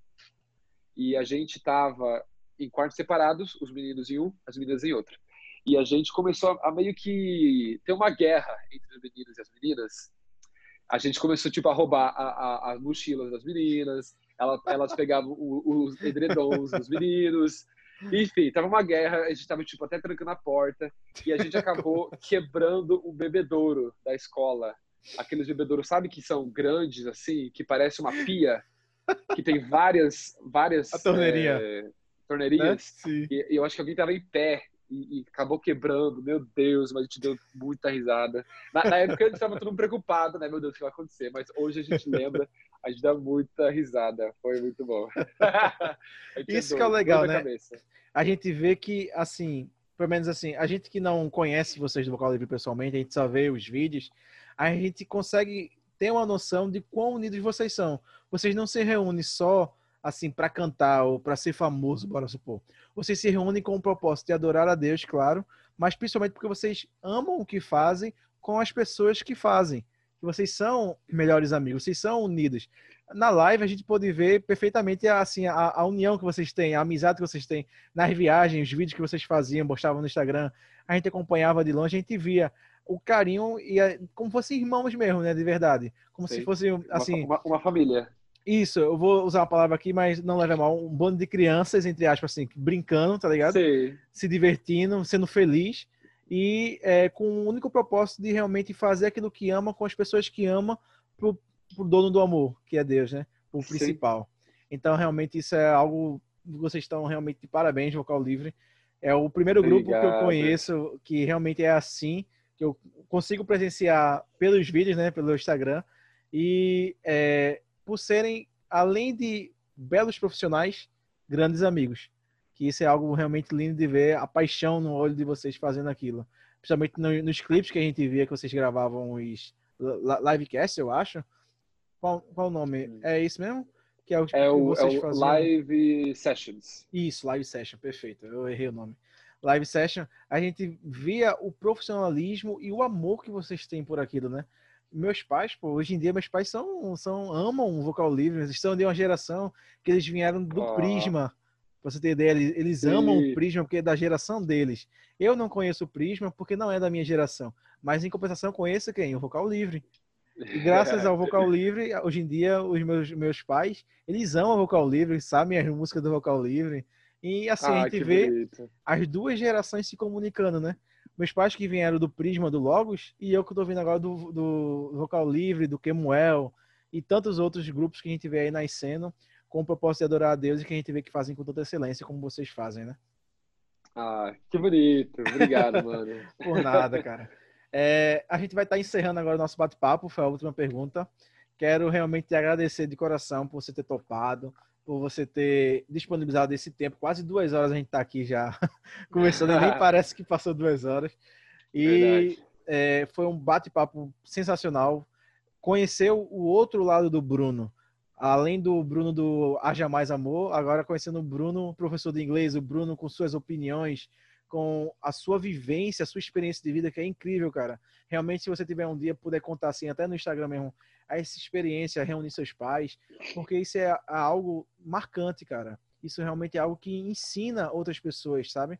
e a gente estava em quartos separados, os meninos em um, as meninas em outro. E a gente começou a, a meio que ter uma guerra entre os meninos e as meninas. A gente começou tipo a roubar a, a, as mochilas das meninas, elas, elas pegavam o, os edredons dos meninos. Enfim, tava uma guerra, a gente tava tipo até trancando a porta e a gente acabou quebrando o bebedouro da escola. Aqueles bebedouros, sabe que são grandes assim, que parece uma pia, que tem várias várias A torneirinha. é, torneirinhas. Sim. E, e eu acho que alguém tava em pé e, e acabou quebrando. Meu Deus, mas a gente deu muita risada. Na, na época a gente tava todo mundo preocupado, né? Meu Deus, o que vai acontecer? Mas hoje a gente lembra, a gente dá muita risada. Foi muito bom. Isso que é legal, né? cabeça. a gente vê que, assim, pelo menos assim, a gente que não conhece vocês do Vocal Livre pessoalmente, a gente só vê os vídeos, a gente consegue ter uma noção de quão unidos vocês são. Vocês não se reúnem só, assim, para cantar ou para ser famoso, bora supor. Vocês se reúnem com o propósito de adorar a Deus, claro, mas principalmente porque vocês amam o que fazem com as pessoas que fazem. Vocês são melhores amigos, vocês são unidos na live a gente pode ver perfeitamente assim a, a, união que vocês têm, a amizade que vocês têm nas viagens, os vídeos que vocês faziam, postavam no Instagram, a gente acompanhava de longe, a gente via o carinho e a, como fossem irmãos mesmo, né, de verdade, como se fosse assim, uma, uma família. Isso, eu vou usar uma palavra aqui, mas não leva mal, um bando de crianças entre aspas assim, brincando, tá ligado? Sim. Se divertindo, sendo feliz e é, com o único propósito de realmente fazer aquilo que ama com as pessoas que ama pro, pro dono do amor, que é Deus, né? O Sim. principal. Então, realmente, isso é algo. Vocês estão realmente de parabéns, Vocal Livre. É o primeiro grupo que eu Obrigado. conheço que realmente é assim, que eu consigo presenciar pelos vídeos, né? Pelo Instagram. E é, por serem, além de belos profissionais, grandes amigos. Que isso é algo realmente lindo de ver, a paixão no olho de vocês fazendo aquilo. Principalmente no- nos clipes que a gente via que vocês gravavam os li- livecast, eu acho. Qual, qual o nome? Hum. É isso mesmo? Que é o, É o, é o? Live Sessions. Isso, live session, perfeito. Eu errei o nome. live session, a gente via o profissionalismo e o amor que vocês têm por aquilo, né? Meus pais, pô, hoje em dia meus pais são, são amam o vocal livre, eles são de uma geração que eles vieram do oh. Prisma. Pra você ter ideia, eles, eles amam o Prisma porque é da geração deles. Eu não conheço o Prisma porque não é da minha geração. Mas em compensação conheço quem? O vocal livre. E graças ao vocal livre, hoje em dia, os meus, meus pais, eles amam o vocal livre, sabem as músicas do vocal livre. E assim, ah, a gente vê bonito. as duas gerações se comunicando, né? Meus pais que vieram do Prisma, do Logos, e eu que tô vindo agora do, do Vocal Livre, do Kemuel, e tantos outros grupos que a gente vê aí nascendo com o propósito de adorar a Deus e que a gente vê que fazem com toda excelência, como vocês fazem, né? Ah, que bonito. Obrigado, mano. Por nada, cara. É, a gente vai estar encerrando agora o nosso bate-papo, foi a última pergunta. Quero realmente te agradecer de coração por você ter topado, por você ter disponibilizado esse tempo. Quase duas horas a gente está aqui já conversando, nem parece que passou duas horas. E é, foi um bate-papo sensacional. Conhecer o outro lado do Bruno, além do Bruno do Haja Mais Amor, agora conhecendo o Bruno, professor de inglês, o Bruno com suas opiniões, com a sua vivência, a sua experiência de vida, que é incrível, cara. Realmente, se você tiver um dia, puder contar assim, até no Instagram mesmo, essa experiência, reunir seus pais, porque isso é algo marcante, cara. Isso realmente é algo que ensina outras pessoas, sabe?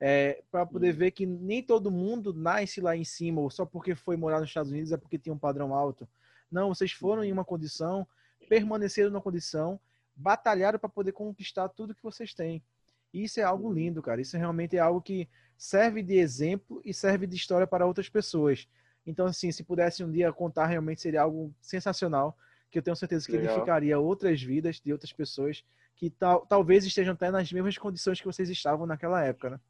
É, para poder ver que nem todo mundo nasce lá em cima, ou só porque foi morar nos Estados Unidos é porque tinha um padrão alto. Não, vocês foram em uma condição, permaneceram numa condição, batalharam para poder conquistar tudo que vocês têm. Isso é algo lindo, cara. Isso realmente é algo que serve de exemplo e serve de história para outras pessoas. Então, assim, se pudesse um dia contar, realmente seria algo sensacional, que eu tenho certeza que Legal. edificaria outras vidas de outras pessoas que tal, talvez estejam até nas mesmas condições que vocês estavam naquela época, né?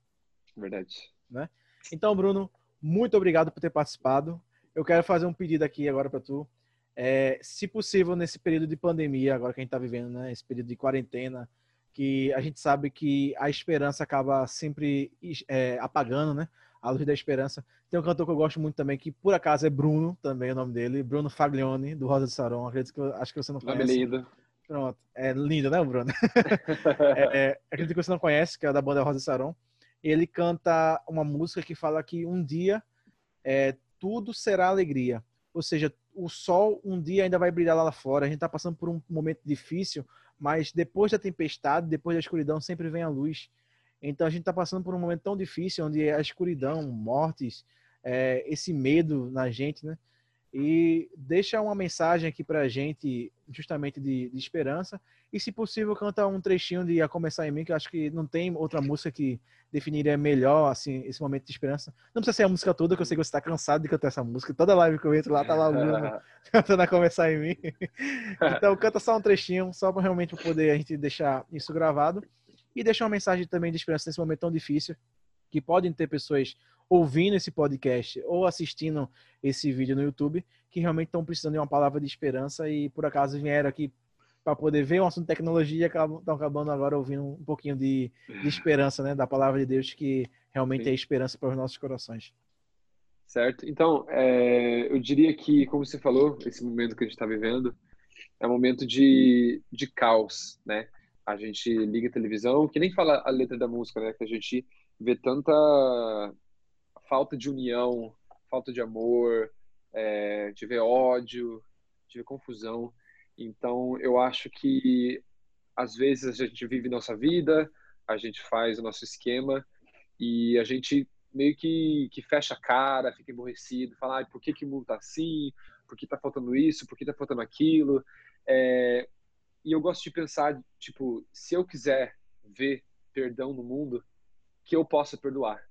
Verdade. Né? Então, Bruno, muito obrigado por ter participado. Eu quero fazer um pedido aqui agora para tu. É, se possível, nesse período de pandemia, agora que a gente está vivendo, né? Esse período de quarentena, que a gente sabe que a esperança acaba sempre é, apagando, né? A luz da esperança. Tem um cantor que eu gosto muito também, que por acaso é Bruno, também é o nome dele, Bruno Faglione, do Rosa de Saron. Acredito que eu, acho que você não conhece. Nome lindo. Pronto. É lindo, né, Bruno? é, é, acredito que você não conhece, que é da banda Rosa de Saron. Ele canta uma música que fala que um dia é, tudo será alegria. Ou seja, o sol um dia ainda vai brilhar lá fora. A gente está passando por um momento difícil, mas depois da tempestade, depois da escuridão, sempre vem a luz. Então a gente está passando por um momento tão difícil, onde a escuridão, mortes, é, esse medo na gente, né? E deixa uma mensagem aqui para a gente, justamente de, de, esperança. E, se possível, canta um trechinho de A Começar em Mim, que eu acho que não tem outra música que definiria melhor assim, esse momento de esperança. Não precisa ser a música toda, que eu sei que você está cansado de cantar essa música. Toda live que eu entro lá, tá lá o Bruno cantando A Começar em Mim. então, canta só um trechinho, só para realmente poder a gente deixar isso gravado. E deixa uma mensagem também de esperança nesse momento tão difícil, que podem ter pessoas ouvindo esse podcast ou assistindo esse vídeo no YouTube que realmente estão precisando de uma palavra de esperança e por acaso vieram aqui para poder ver um assunto de tecnologia e estão acabando agora ouvindo um pouquinho de, de esperança, né, da palavra de Deus que realmente Sim. é esperança para os nossos corações. Certo. Então, é, eu diria que, como você falou, esse momento que a gente está vivendo é um momento de, de caos, né? A gente liga a televisão, que nem fala a letra da música, né? Que a gente vê tanta falta de união, falta de amor, é, de ver ódio, de ver confusão. Então, eu acho que às vezes a gente vive nossa vida, a gente faz o nosso esquema e a gente meio que, que fecha a cara, fica emborrecido, fala, ah, por que, que o mundo tá assim? Por que tá faltando isso? Por que tá faltando aquilo? É... E eu gosto de pensar, tipo, se eu quiser ver perdão no mundo, que eu possa perdoar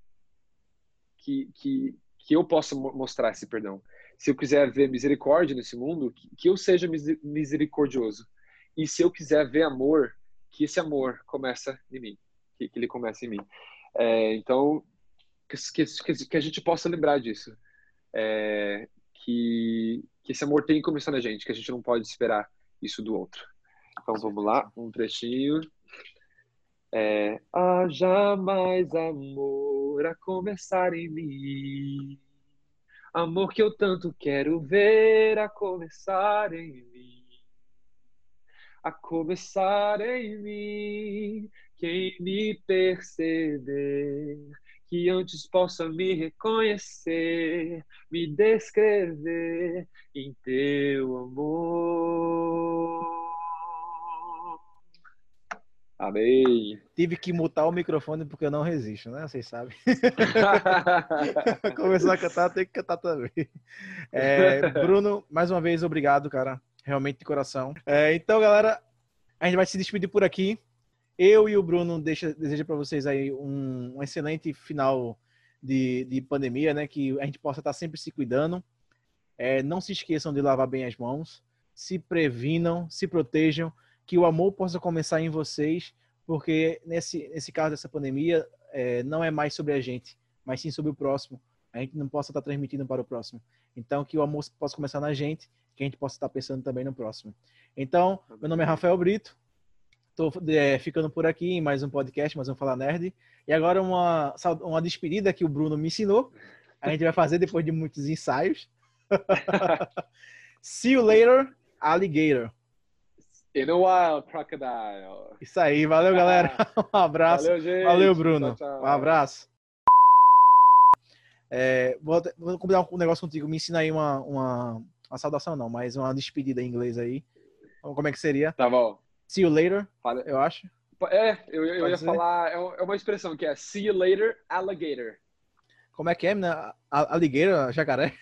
que, que, que eu possa mostrar esse perdão. Se eu quiser ver misericórdia nesse mundo, que, que eu seja misericordioso. E se eu quiser ver amor, que esse amor começa em mim, que, que ele comece em mim. É, então, que, que, que, a gente possa lembrar disso. É, que, que esse amor tem que começar na gente, que a gente não pode esperar isso do outro. Então vamos lá, um trechinho. É, haja mais amor a começar em mim. Amor que eu tanto quero ver a começar em mim. A começar em mim. Quem me perceber que antes possa me reconhecer, me descrever em teu amor. Amém. Tive que mutar o microfone porque eu não resisto, né? Vocês sabem. Começar a cantar, tem que cantar também. É, Bruno, mais uma vez, obrigado, cara. Realmente de coração. É, então, galera, a gente vai se despedir por aqui. Eu e o Bruno deixa, deseja para vocês aí um, um excelente final de, de, pandemia, né? Que a gente possa estar sempre se cuidando. É, não se esqueçam de lavar bem as mãos. Se previnam, se protejam. Que o amor possa começar em vocês, porque nesse, nesse caso dessa pandemia, é, não é mais sobre a gente, mas sim sobre o próximo. A gente não possa estar transmitindo para o próximo. Então, que o amor possa começar na gente, que a gente possa estar pensando também no próximo. Então, meu nome é Rafael Brito. Estou é, ficando por aqui em mais um podcast, mais um Fala Nerd. E agora uma, uma despedida que o Bruno me ensinou. A gente vai fazer depois de muitos ensaios. See you later, alligator. In a while, crocodile. Isso aí, valeu, galera. Um abraço. Valeu, gente. Valeu, Bruno. Tchau, tchau. Um abraço. É, vou, vou combinar um negócio contigo. Me ensina aí uma, uma, uma saudação, não, mas uma despedida em inglês aí. Como é que seria? Tá bom. See you later, Fala. eu acho. É, eu, eu ia ser? falar, é é uma expressão que é see you later, alligator. Como é que é, né? Alligator, jacaré?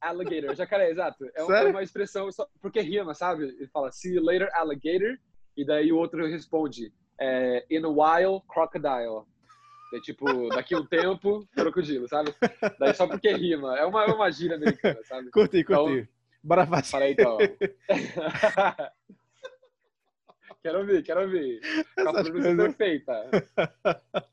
Alligator, jacaré, exato. É, um- é uma expressão, só, porque rima, sabe? Ele fala see you later, alligator, e daí o outro responde é, in a while, crocodile. É tipo, daqui a um tempo, crocodilo, sabe? Daí só porque rima. É uma, é uma gíria americana, sabe? Curti, Então- curti. Bora fazer. Fala aí então. quero ouvir, quero ouvir. Com a pronúncia coisas. perfeita.